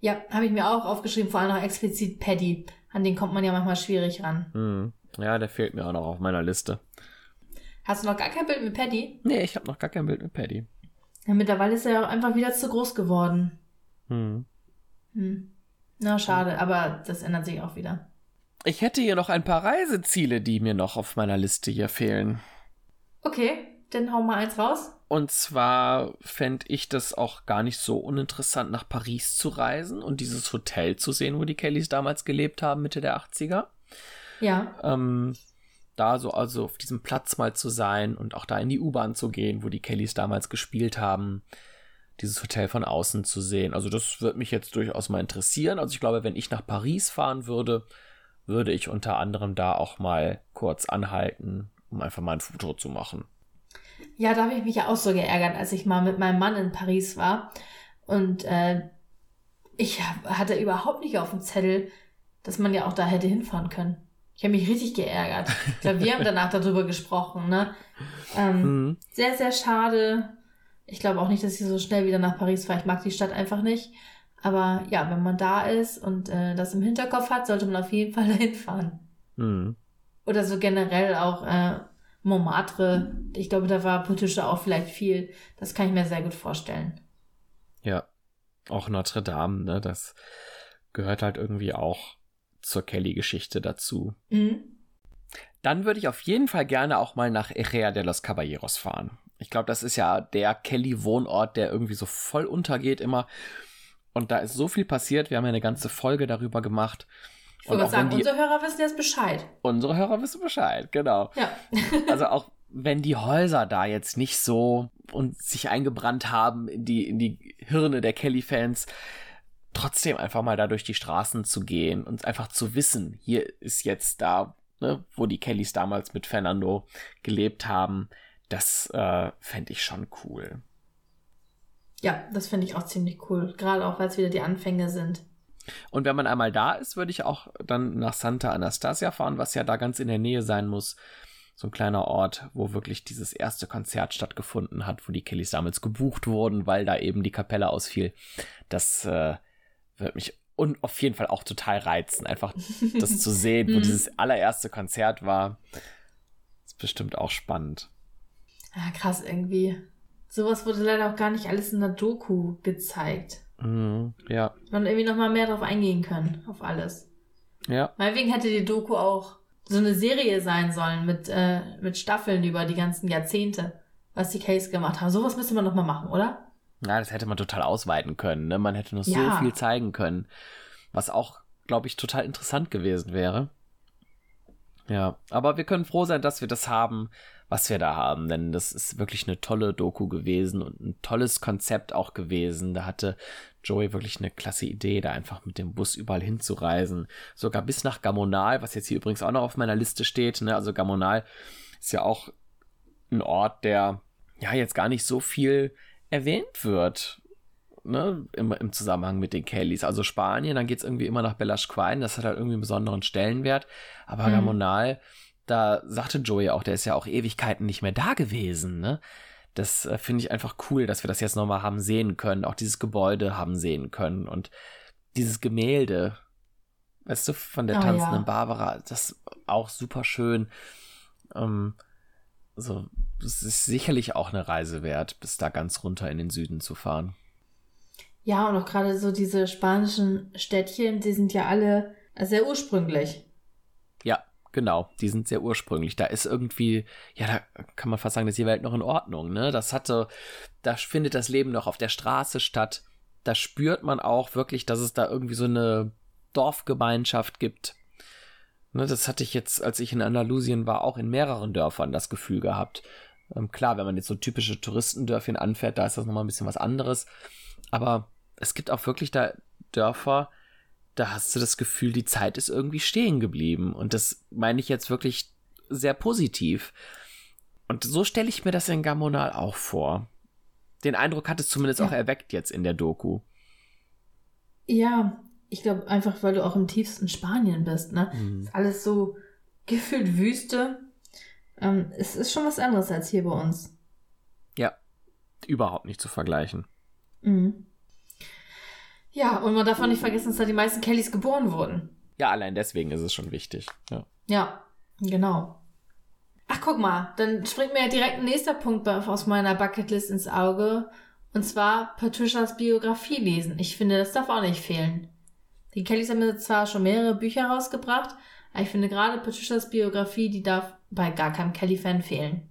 Ja, habe ich mir auch aufgeschrieben, vor allem noch explizit Paddy. An den kommt man ja manchmal schwierig ran. Mhm. Ja, der fehlt mir auch noch auf meiner Liste. Hast du noch gar kein Bild mit Paddy? Nee, ich habe noch gar kein Bild mit Paddy. Ja, mittlerweile ist er ja auch einfach wieder zu groß geworden. Hm. Hm. Na, schade, aber das ändert sich auch wieder. Ich hätte hier noch ein paar Reiseziele, die mir noch auf meiner Liste hier fehlen. Okay, dann hau mal eins raus. Und zwar fände ich das auch gar nicht so uninteressant, nach Paris zu reisen und dieses Hotel zu sehen, wo die Kellys damals gelebt haben, Mitte der 80er. Ja. Ähm, da so also auf diesem Platz mal zu sein und auch da in die U-Bahn zu gehen, wo die Kellys damals gespielt haben, dieses Hotel von außen zu sehen. Also das würde mich jetzt durchaus mal interessieren. Also ich glaube, wenn ich nach Paris fahren würde, würde ich unter anderem da auch mal kurz anhalten, um einfach mal ein Foto zu machen. Ja, da habe ich mich ja auch so geärgert, als ich mal mit meinem Mann in Paris war. Und äh, ich hatte überhaupt nicht auf dem Zettel, dass man ja auch da hätte hinfahren können. Ich habe mich richtig geärgert. Ich glaube, wir haben danach darüber gesprochen. Ne? Ähm, mhm. Sehr, sehr schade. Ich glaube auch nicht, dass ich so schnell wieder nach Paris fahre. Ich mag die Stadt einfach nicht. Aber ja, wenn man da ist und äh, das im Hinterkopf hat, sollte man auf jeden Fall *laughs* dahin fahren. Mhm. Oder so generell auch äh, Montmartre. Ich glaube, da war politische auch vielleicht viel. Das kann ich mir sehr gut vorstellen. Ja, auch Notre Dame, ne? Das gehört halt irgendwie auch zur Kelly-Geschichte dazu. Mhm. Dann würde ich auf jeden Fall gerne auch mal nach Echea de los Caballeros fahren. Ich glaube, das ist ja der Kelly-Wohnort, der irgendwie so voll untergeht immer. Und da ist so viel passiert. Wir haben ja eine ganze Folge darüber gemacht. Ich würde sagen, die, unsere Hörer wissen jetzt Bescheid. Unsere Hörer wissen Bescheid, genau. Ja. *laughs* also auch wenn die Häuser da jetzt nicht so und sich eingebrannt haben in die, in die Hirne der Kelly-Fans, trotzdem einfach mal da durch die Straßen zu gehen und einfach zu wissen, hier ist jetzt da, ne, wo die Kellys damals mit Fernando gelebt haben, das äh, fände ich schon cool. Ja, das finde ich auch ziemlich cool, gerade auch weil es wieder die Anfänge sind. Und wenn man einmal da ist, würde ich auch dann nach Santa Anastasia fahren, was ja da ganz in der Nähe sein muss. So ein kleiner Ort, wo wirklich dieses erste Konzert stattgefunden hat, wo die Kellys damals gebucht wurden, weil da eben die Kapelle ausfiel. Das äh, wird mich und auf jeden Fall auch total reizen, einfach das *laughs* zu sehen, wo mhm. dieses allererste Konzert war. Ist bestimmt auch spannend. Ja, krass irgendwie. Sowas wurde leider auch gar nicht alles in der Doku gezeigt. Mhm, ja. Man irgendwie noch mal mehr drauf eingehen können, auf alles. Ja. Meinetwegen hätte die Doku auch so eine Serie sein sollen mit, äh, mit Staffeln über die ganzen Jahrzehnte, was die Case gemacht haben. Sowas müsste man noch mal machen, oder? Ja, das hätte man total ausweiten können. Ne? Man hätte noch Ja. so viel zeigen können, was auch, glaube ich, total interessant gewesen wäre. Ja, aber wir können froh sein, dass wir das haben, was wir da haben, denn das ist wirklich eine tolle Doku gewesen und ein tolles Konzept auch gewesen. Da hatte Joey wirklich eine klasse Idee, da einfach mit dem Bus überall hinzureisen, sogar bis nach Gamonal, was jetzt hier übrigens auch noch auf meiner Liste steht. Ne? Also Gamonal ist ja auch ein Ort, der ja jetzt gar nicht so viel erwähnt wird. Ne, im, im Zusammenhang mit den Kellys. Also Spanien, dann geht es irgendwie immer nach Bellaschquain, das hat halt irgendwie einen besonderen Stellenwert. Aber Mhm. Gamonal, da sagte Joey auch, der ist ja auch Ewigkeiten nicht mehr da gewesen. Ne? Das äh, finde ich einfach cool, dass wir das jetzt nochmal haben sehen können, auch dieses Gebäude haben sehen können und dieses Gemälde, weißt du, von der Ah, tanzenden ja. Barbara, das ist auch super schön. Ähm, so, es ist sicherlich auch eine Reise wert, bis da ganz runter in den Süden zu fahren. Ja, und auch gerade so diese spanischen Städtchen, die sind ja alle sehr ursprünglich. Ja, genau, die sind sehr ursprünglich. Da ist irgendwie, ja, da kann man fast sagen, da ist die Welt noch in Ordnung, ne? Das hatte, da findet das Leben noch auf der Straße statt. Da spürt man auch wirklich, dass es da irgendwie so eine Dorfgemeinschaft gibt. Ne, das hatte ich jetzt, als ich in Andalusien war, auch in mehreren Dörfern das Gefühl gehabt. Ähm, klar, wenn man jetzt so typische Touristendörfchen anfährt, da ist das nochmal ein bisschen was anderes. Aber es gibt auch wirklich da Dörfer, da hast du das Gefühl, die Zeit ist irgendwie stehen geblieben. Und das meine ich jetzt wirklich sehr positiv. Und so stelle ich mir das in Gamonal auch vor. Den Eindruck hat es zumindest Ja. auch erweckt jetzt in der Doku. Ja, ich glaube einfach, weil du auch im tiefsten Spanien bist, ne? Mhm. Ist alles so gefühlt Wüste. Ähm, es ist schon was anderes als hier bei uns. Ja, überhaupt nicht zu vergleichen. Mhm. Ja, und man darf auch nicht vergessen, dass da die meisten Kellys geboren wurden. Ja, allein deswegen ist es schon wichtig. Ja. Ja, genau. Ach, guck mal, dann springt mir ja direkt ein nächster Punkt aus meiner Bucketlist ins Auge. Und zwar Patricias Biografie lesen. Ich finde, das darf auch nicht fehlen. Die Kellys haben zwar schon mehrere Bücher rausgebracht, aber ich finde gerade Patricias Biografie, die darf bei gar keinem Kelly-Fan fehlen.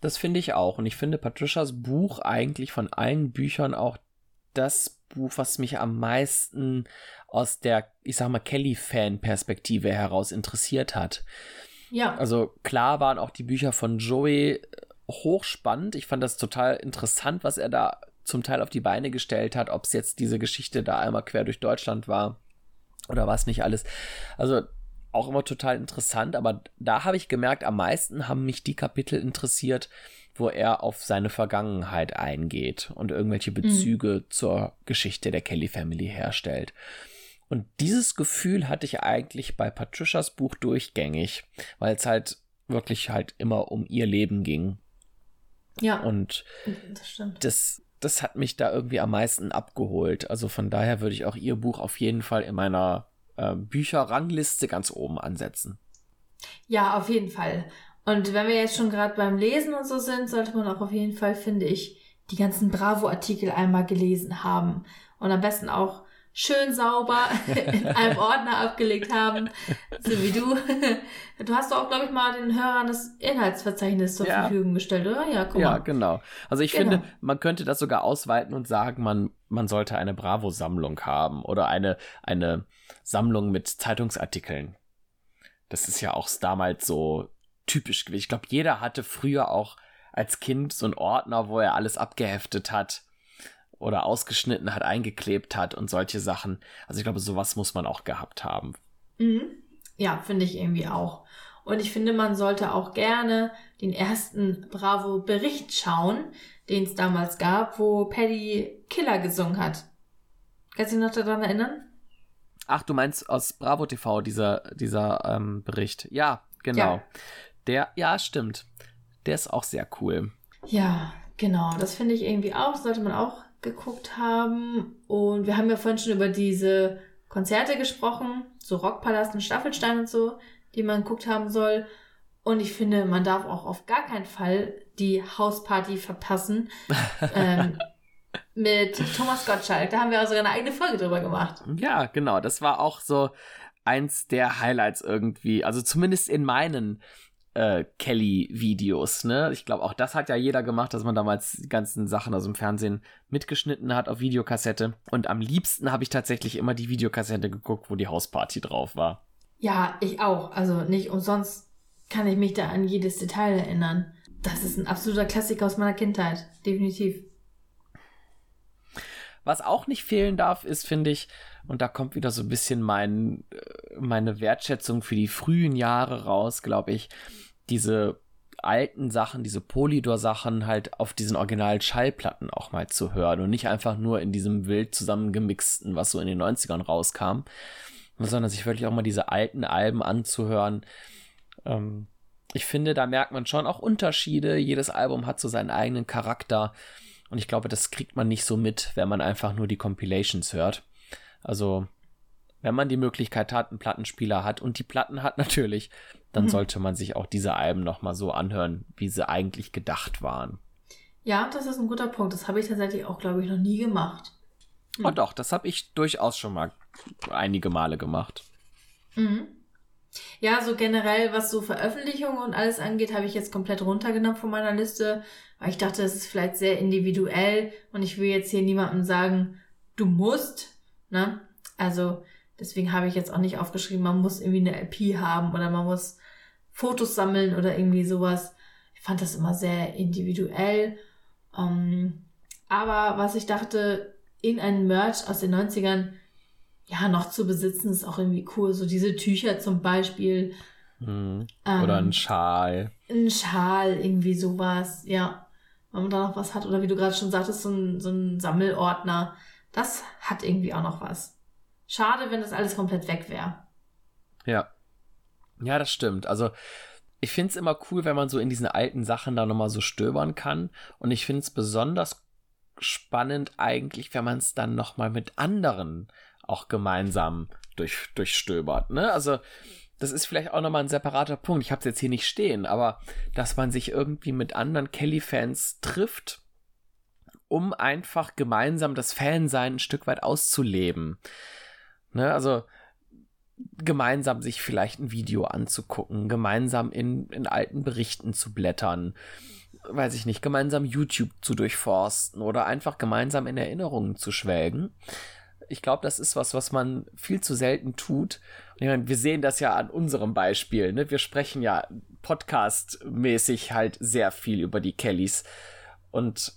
Das finde ich auch. Und ich finde Patricias Buch eigentlich von allen Büchern auch das Buch, was mich am meisten aus der, ich sag mal, Kelly-Fan-Perspektive heraus interessiert hat. Ja, Also klar waren auch die Bücher von Joey hochspannend. Ich fand das total interessant, was er da zum Teil auf die Beine gestellt hat, ob es jetzt diese Geschichte da einmal quer durch Deutschland war oder was nicht alles. Also auch immer total interessant, aber da habe ich gemerkt, am meisten haben mich die Kapitel interessiert, wo er auf seine Vergangenheit eingeht und irgendwelche Bezüge zur Geschichte der Kelly Family herstellt. Und dieses Gefühl hatte ich eigentlich bei Patricias Buch durchgängig, weil es halt wirklich halt immer um ihr Leben ging. ja, Und das stimmt. das, das hat mich da irgendwie am meisten abgeholt. Also von daher würde ich auch ihr Buch auf jeden Fall in meiner äh, Bücherrangliste ganz oben ansetzen. Ja, auf jeden Fall. Und wenn wir jetzt schon gerade beim Lesen und so sind, sollte man auch auf jeden Fall, finde ich, die ganzen Bravo-Artikel einmal gelesen haben. Und am besten auch schön sauber *laughs* in einem Ordner abgelegt haben, so wie du. *laughs* Du hast doch auch, glaube ich, mal den Hörern das Inhaltsverzeichnis zur Ja. Verfügung gestellt, oder? Ja, guck Ja, mal. genau. Also ich Genau. finde, man könnte das sogar ausweiten und sagen, man, man sollte eine Bravo-Sammlung haben oder eine, eine Sammlung mit Zeitungsartikeln. Das ist ja auch damals so typisch gewesen. Ich glaube, jeder hatte früher auch als Kind so einen Ordner, wo er alles abgeheftet hat oder ausgeschnitten hat, eingeklebt hat und solche Sachen. Also ich glaube, sowas muss man auch gehabt haben. Mhm. Ja, finde ich irgendwie auch. Und ich finde, man sollte auch gerne den ersten Bravo-Bericht schauen, den es damals gab, wo Paddy Killer gesungen hat. Kannst du dich noch daran erinnern? Ach, du meinst aus Bravo TV dieser, dieser ähm, Bericht. Ja, genau. Ja. Der, ja, stimmt. Der ist auch sehr cool. Ja, genau. Das finde ich irgendwie auch. Sollte man auch geguckt haben. Und wir haben ja vorhin schon über diese Konzerte gesprochen, so Rockpalast und Staffelstein und so, die man geguckt haben soll. Und ich finde, man darf auch auf gar keinen Fall die Hausparty verpassen. *laughs* ähm, mit Thomas Gottschalk. Da haben wir auch sogar eine eigene Folge drüber gemacht. Ja, genau. Das war auch so eins der Highlights irgendwie. Also zumindest in meinen äh, Kelly-Videos, ne? Ich glaube, auch das hat ja jeder gemacht, dass man damals die ganzen Sachen aus dem Fernsehen mitgeschnitten hat auf Videokassette. Und am liebsten habe ich tatsächlich immer die Videokassette geguckt, wo die Hausparty drauf war. Ja, ich auch. Also nicht umsonst kann ich mich da an jedes Detail erinnern. Das ist ein absoluter Klassiker aus meiner Kindheit. Definitiv. Was auch nicht fehlen darf, ist, finde ich, und da kommt wieder so ein bisschen mein, äh, meine Wertschätzung für die frühen Jahre raus, glaube ich, diese alten Sachen, diese Polydor-Sachen halt auf diesen originalen Schallplatten auch mal zu hören und nicht einfach nur in diesem wild zusammengemixten, was so in den 90ern rauskam, sondern sich wirklich auch mal diese alten Alben anzuhören. Ähm, ich finde, da merkt man schon auch Unterschiede. Jedes Album hat so seinen eigenen Charakter. Und ich glaube, das kriegt man nicht so mit, wenn man einfach nur die Compilations hört. Also, wenn man die Möglichkeit hat, einen Plattenspieler hat und die Platten hat natürlich, dann mhm. sollte man sich auch diese Alben nochmal so anhören, wie sie eigentlich gedacht waren. Ja, das ist ein guter Punkt. Das habe ich tatsächlich auch, glaube ich, noch nie gemacht. Mhm. Oh doch, das habe ich durchaus schon mal einige Male gemacht. Mhm. Ja, so generell, was so Veröffentlichungen und alles angeht, habe ich jetzt komplett runtergenommen von meiner Liste, weil ich dachte, das ist vielleicht sehr individuell und ich will jetzt hier niemandem sagen, du musst, ne? Also, deswegen habe ich jetzt auch nicht aufgeschrieben, man muss irgendwie eine LP haben oder man muss Fotos sammeln oder irgendwie sowas. Ich fand das immer sehr individuell. Ähm, aber was ich dachte, in ein Merch aus den 90ern ja, noch zu besitzen, ist auch irgendwie cool. So diese Tücher zum Beispiel. Mhm. Oder ähm, ein Schal. Ein Schal, irgendwie sowas, ja. Wenn man da noch was hat. Oder wie du gerade schon sagtest, so ein, so ein Sammelordner. Das hat irgendwie auch noch was. Schade, wenn das alles komplett weg wäre. Ja. Ja, das stimmt. Also, ich finde es immer cool, wenn man so in diesen alten Sachen da nochmal so stöbern kann. Und ich finde es besonders spannend eigentlich, wenn man es dann nochmal mit anderen auch gemeinsam durch, durchstöbert. Ne? Also das ist vielleicht auch nochmal ein separater Punkt. Ich habe es jetzt hier nicht stehen, aber dass man sich irgendwie mit anderen Kelly-Fans trifft, um einfach gemeinsam das Fansein ein Stück weit auszuleben. Ne? Also gemeinsam sich vielleicht ein Video anzugucken, gemeinsam in, in alten Berichten zu blättern, weiß ich nicht, gemeinsam YouTube zu durchforsten oder einfach gemeinsam in Erinnerungen zu schwelgen ich glaube, das ist was, was man viel zu selten tut. Und ich meine, wir sehen das ja an unserem Beispiel. Ne? Wir sprechen ja podcastmäßig halt sehr viel über die Kellys und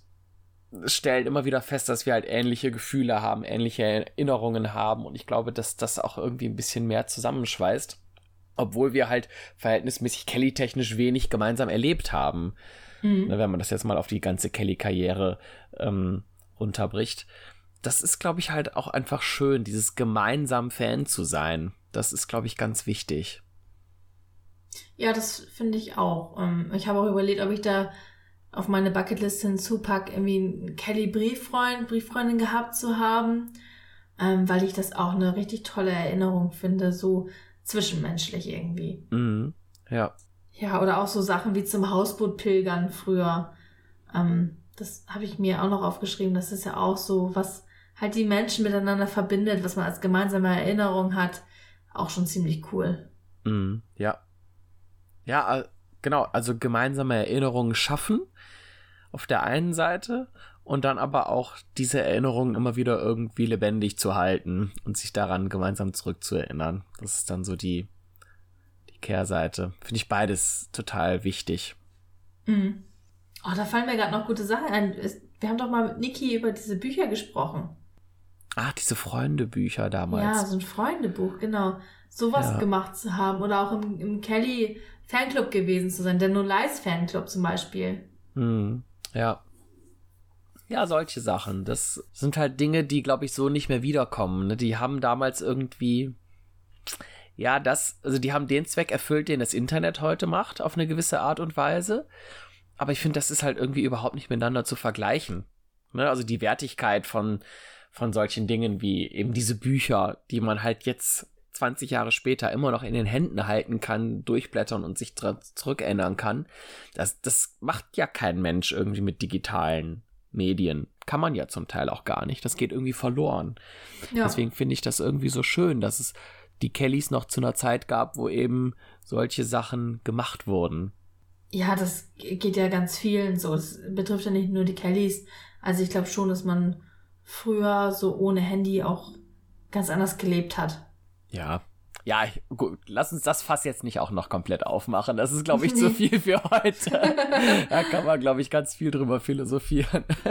stellen immer wieder fest, dass wir halt ähnliche Gefühle haben, ähnliche Erinnerungen haben. Und ich glaube, dass das auch irgendwie ein bisschen mehr zusammenschweißt. Obwohl wir halt verhältnismäßig Kelly-technisch wenig gemeinsam erlebt haben. Mhm. Ne, wenn man das jetzt mal auf die ganze Kelly-Karriere ähm, runterbricht das ist, glaube ich, halt auch einfach schön, dieses gemeinsam Fan zu sein. Das ist, glaube ich, ganz wichtig. Ja, das finde ich auch. Ähm, ich habe auch überlegt, ob ich da auf meine Bucketlist hinzupacke, irgendwie einen Kelly-Brieffreund, Brieffreundin gehabt zu haben, ähm, weil ich das auch eine richtig tolle Erinnerung finde, so zwischenmenschlich irgendwie. Mhm. Ja. Ja, oder auch so Sachen wie zum Hausboot pilgern früher. Ähm, das habe ich mir auch noch aufgeschrieben. Das ist ja auch so was halt die Menschen miteinander verbindet, was man als gemeinsame Erinnerung hat, auch schon ziemlich cool. Mhm, ja. Ja, genau, also gemeinsame Erinnerungen schaffen auf der einen Seite und dann aber auch diese Erinnerungen immer wieder irgendwie lebendig zu halten und sich daran gemeinsam zurückzuerinnern. Das ist dann so die, die Kehrseite. Finde ich beides total wichtig. Mhm. Oh, da fallen mir gerade noch gute Sachen ein. Wir haben doch mal mit Niki über diese Bücher gesprochen. Ah, diese Freundebücher damals. Ja, so ein Freundebuch, genau. Sowas ja. gemacht zu haben oder auch im, im Kelly Fanclub gewesen zu sein, der No Lies Fanclub zum Beispiel. Hm, ja. Ja, solche Sachen. Das sind halt Dinge, die, glaube ich, so nicht mehr wiederkommen. Ne? Die haben damals irgendwie, ja, das, also die haben den Zweck erfüllt, den das Internet heute macht, auf eine gewisse Art und Weise. Aber ich finde, das ist halt irgendwie überhaupt nicht miteinander zu vergleichen. Ne? Also die Wertigkeit von, von solchen Dingen wie eben diese Bücher, die man halt jetzt 20 Jahre später immer noch in den Händen halten kann, durchblättern und sich zurückerinnern kann. Das, das macht ja kein Mensch irgendwie mit digitalen Medien. Kann man ja zum Teil auch gar nicht. Das geht irgendwie verloren. Ja. Deswegen finde ich das irgendwie so schön, dass es die Kellys noch zu einer Zeit gab, wo eben solche Sachen gemacht wurden. Ja, das geht ja ganz vielen so. Es betrifft ja nicht nur die Kellys. Also ich glaube schon, dass man früher so ohne Handy auch ganz anders gelebt hat. Ja. Ja, gut, lass uns das Fass jetzt nicht auch noch komplett aufmachen. Das ist, glaube ich, zu *laughs* viel für heute. da kann man, glaube ich, ganz viel drüber philosophieren. *laughs*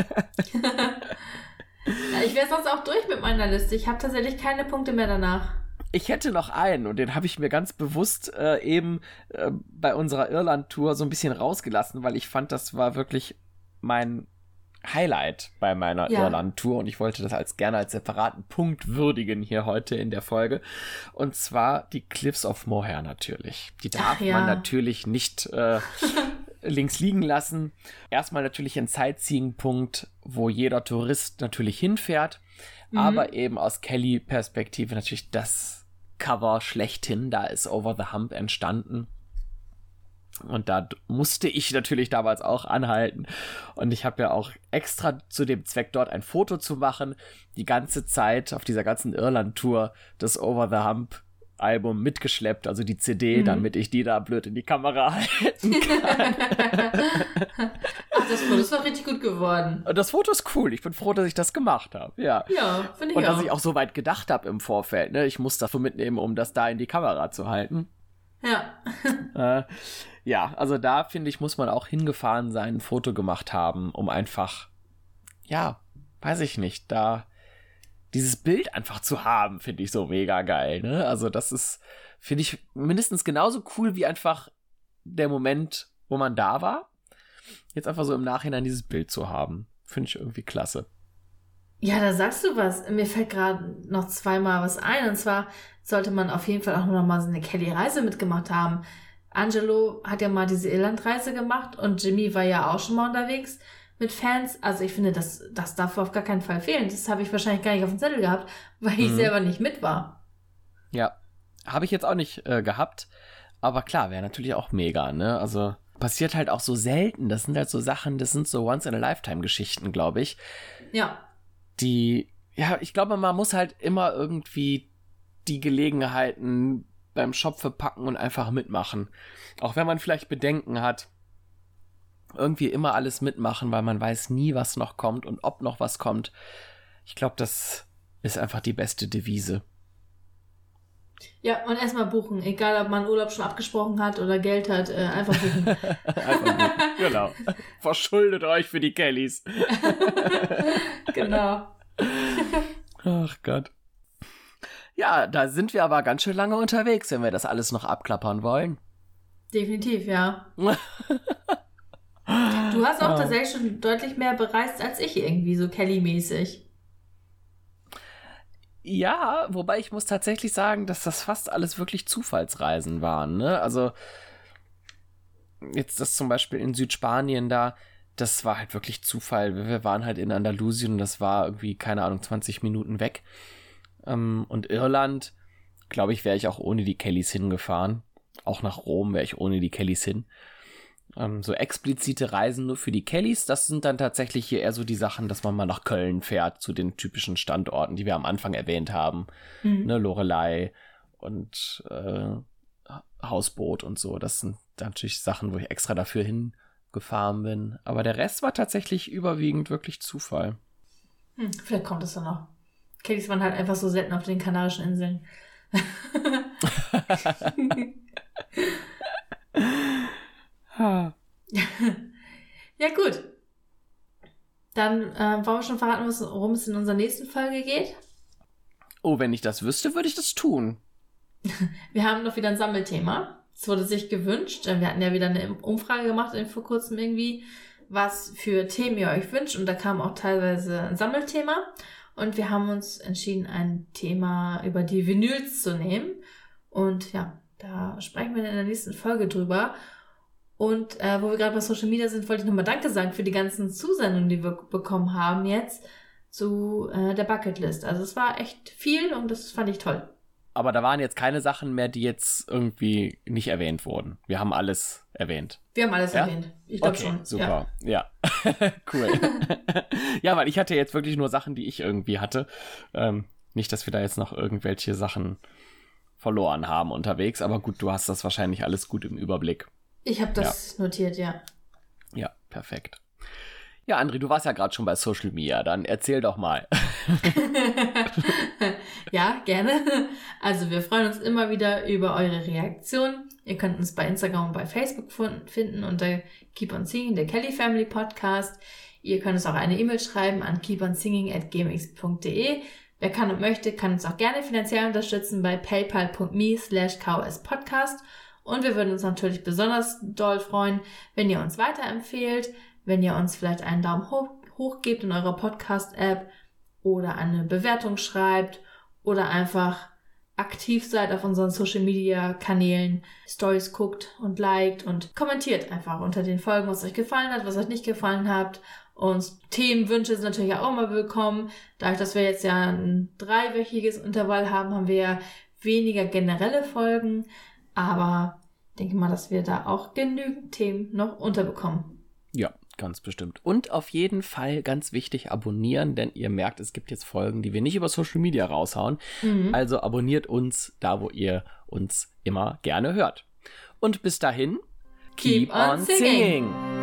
ja, ich wäre sonst auch durch mit meiner Liste. Ich habe tatsächlich keine Punkte mehr danach. Ich hätte noch einen und den habe ich mir ganz bewusst äh, eben äh, bei unserer Irland-Tour so ein bisschen rausgelassen, weil ich fand, das war wirklich mein Highlight bei meiner ja. Irland-Tour und ich wollte das als gerne als separaten Punkt würdigen hier heute in der Folge. Und zwar die Cliffs of Moher natürlich. Die darf ja. man natürlich nicht äh, *laughs* links liegen lassen. Erstmal natürlich ein Sightseeing-Punkt, wo jeder Tourist natürlich hinfährt, mhm. aber eben aus Kelly-Perspektive natürlich das Cover schlechthin. Da ist Over the Hump entstanden. Und da musste ich natürlich damals auch anhalten. Und ich habe ja auch extra zu dem Zweck dort ein Foto zu machen, die ganze Zeit auf dieser ganzen Irland-Tour das Over the Hump Album mitgeschleppt, also die CD, mhm. damit ich die da blöd in die Kamera *laughs* halten kann. Ach, das Foto ist doch richtig gut geworden. Und das Foto ist cool. Ich bin froh, dass ich das gemacht habe. Ja, ja finde ich Und auch. dass ich auch so weit gedacht habe im Vorfeld. Ne? Ich muss das so mitnehmen, um das da in die Kamera zu halten. Ja. *laughs* äh, ja, also da finde ich, muss man auch hingefahren sein, ein Foto gemacht haben, um einfach, ja, weiß ich nicht, da dieses Bild einfach zu haben, finde ich so mega geil. Ne? Also das ist, finde ich, mindestens genauso cool wie einfach der Moment, wo man da war. Jetzt einfach so im Nachhinein dieses Bild zu haben, finde ich irgendwie klasse. Ja, da sagst du was. Mir fällt gerade noch zweimal was ein. Und zwar sollte man auf jeden Fall auch noch mal so eine Kelly-Reise mitgemacht haben. Angelo hat ja mal diese Irlandreise gemacht und Jimmy war ja auch schon mal unterwegs mit Fans. Also ich finde, das, das darf auf gar keinen Fall fehlen. Das habe ich wahrscheinlich gar nicht auf dem Zettel gehabt, weil ich mhm. selber nicht mit war. Ja, habe ich jetzt auch nicht äh, gehabt. Aber klar, wäre natürlich auch mega, ne? Also passiert halt auch so selten. Das sind halt so Sachen, das sind so Once-in-a-Lifetime-Geschichten, glaube ich. Ja. Die, ja, ich glaube, man muss halt immer irgendwie die Gelegenheiten beim Schopfe packen und einfach mitmachen. Auch wenn man vielleicht Bedenken hat. Irgendwie immer alles mitmachen, weil man weiß nie, was noch kommt und ob noch was kommt. Ich glaube, das ist einfach die beste Devise. Ja, und erstmal buchen. Egal, ob man Urlaub schon abgesprochen hat oder Geld hat, äh, einfach buchen. *laughs* einfach buchen. Genau. *laughs* Verschuldet euch für die Kellys. *laughs* genau. Ach Gott. Ja, da sind wir aber ganz schön lange unterwegs, wenn wir das alles noch abklappern wollen. Definitiv, ja. du hast auch tatsächlich schon deutlich mehr bereist als ich irgendwie, so Kelly-mäßig. Ja, wobei ich muss tatsächlich sagen, dass das fast alles wirklich Zufallsreisen waren. Ne? Also jetzt das zum Beispiel in Südspanien da, das war halt wirklich Zufall. Wir waren halt in Andalusien und das war irgendwie, keine Ahnung, 20 Minuten weg. Ähm, und Irland, glaube ich, wäre ich auch ohne die Kellys hingefahren. Auch nach Rom wäre ich ohne die Kellys hin. Ähm, so explizite Reisen nur für die Kellys, das sind dann tatsächlich hier eher so die Sachen, dass man mal nach Köln fährt, zu den typischen Standorten, die wir am Anfang erwähnt haben. Mhm. Ne, Lorelei und äh, Hausboot und so. Das sind natürlich Sachen, wo ich extra dafür hingefahren bin. Aber der Rest war tatsächlich überwiegend wirklich Zufall. Hm, vielleicht kommt es dann noch. Kellys waren halt einfach so selten auf den Kanarischen Inseln. *laughs* *laughs* *laughs* *laughs* ja, gut. Dann äh, wollen wir schon verraten, worum es in unserer nächsten Folge geht? Oh, wenn ich das wüsste, würde ich das tun. *laughs* wir haben noch wieder ein Sammelthema. Es wurde sich gewünscht. Wir hatten ja wieder eine Umfrage gemacht vor kurzem irgendwie, was für Themen ihr euch wünscht. Und da kam auch teilweise ein Sammelthema. Und wir haben uns entschieden, ein Thema über die Vinyls zu nehmen. Und ja, da sprechen wir in der nächsten Folge drüber. Und äh, wo wir gerade bei Social Media sind, wollte ich nochmal Danke sagen für die ganzen Zusendungen, die wir bekommen haben jetzt zu äh, der Bucketlist. Also es war echt viel und das fand ich toll. Aber da waren jetzt keine Sachen mehr, die jetzt irgendwie nicht erwähnt wurden. Wir haben alles erwähnt. Wir haben alles ja? erwähnt. Ich glaube okay, schon. Super. Ja. ja. *laughs* cool. *laughs* ja, weil ich hatte jetzt wirklich nur Sachen, die ich irgendwie hatte. Ähm, nicht, dass wir da jetzt noch irgendwelche Sachen verloren haben unterwegs. Aber gut, du hast das wahrscheinlich alles gut im Überblick. Ich habe das ja. notiert, ja. Ja, perfekt. Ja, André, du warst ja gerade schon bei Social Media, dann erzähl doch mal. *laughs* ja, gerne. Also wir freuen uns immer wieder über eure Reaktionen. Ihr könnt uns bei Instagram und bei Facebook finden unter Keep on Singing, der Kelly Family Podcast. Ihr könnt uns auch eine E-Mail schreiben an keeponsinging@gmx.de. Wer kann und möchte, kann uns auch gerne finanziell unterstützen bei paypal.me slash kspodcast. Und wir würden uns natürlich besonders doll freuen, wenn ihr uns weiterempfehlt, wenn ihr uns vielleicht einen Daumen hoch, hoch gebt in eurer Podcast-App oder eine Bewertung schreibt oder einfach aktiv seid auf unseren Social Media Kanälen, Stories guckt und liked und kommentiert einfach unter den Folgen, was euch gefallen hat, was euch nicht gefallen hat. Und Themenwünsche sind natürlich auch immer willkommen. Dadurch, dass wir jetzt ja ein dreiwöchiges Intervall haben, haben wir ja weniger generelle Folgen. Aber denke mal, dass wir da auch genügend Themen noch unterbekommen. Ja, Ganz bestimmt. Und auf jeden Fall ganz wichtig abonnieren, denn ihr merkt, es gibt jetzt Folgen, die wir nicht über Social Media raushauen. Mhm. Also abonniert uns da, wo ihr uns immer gerne hört. Und bis dahin, keep, keep on, singing. singing.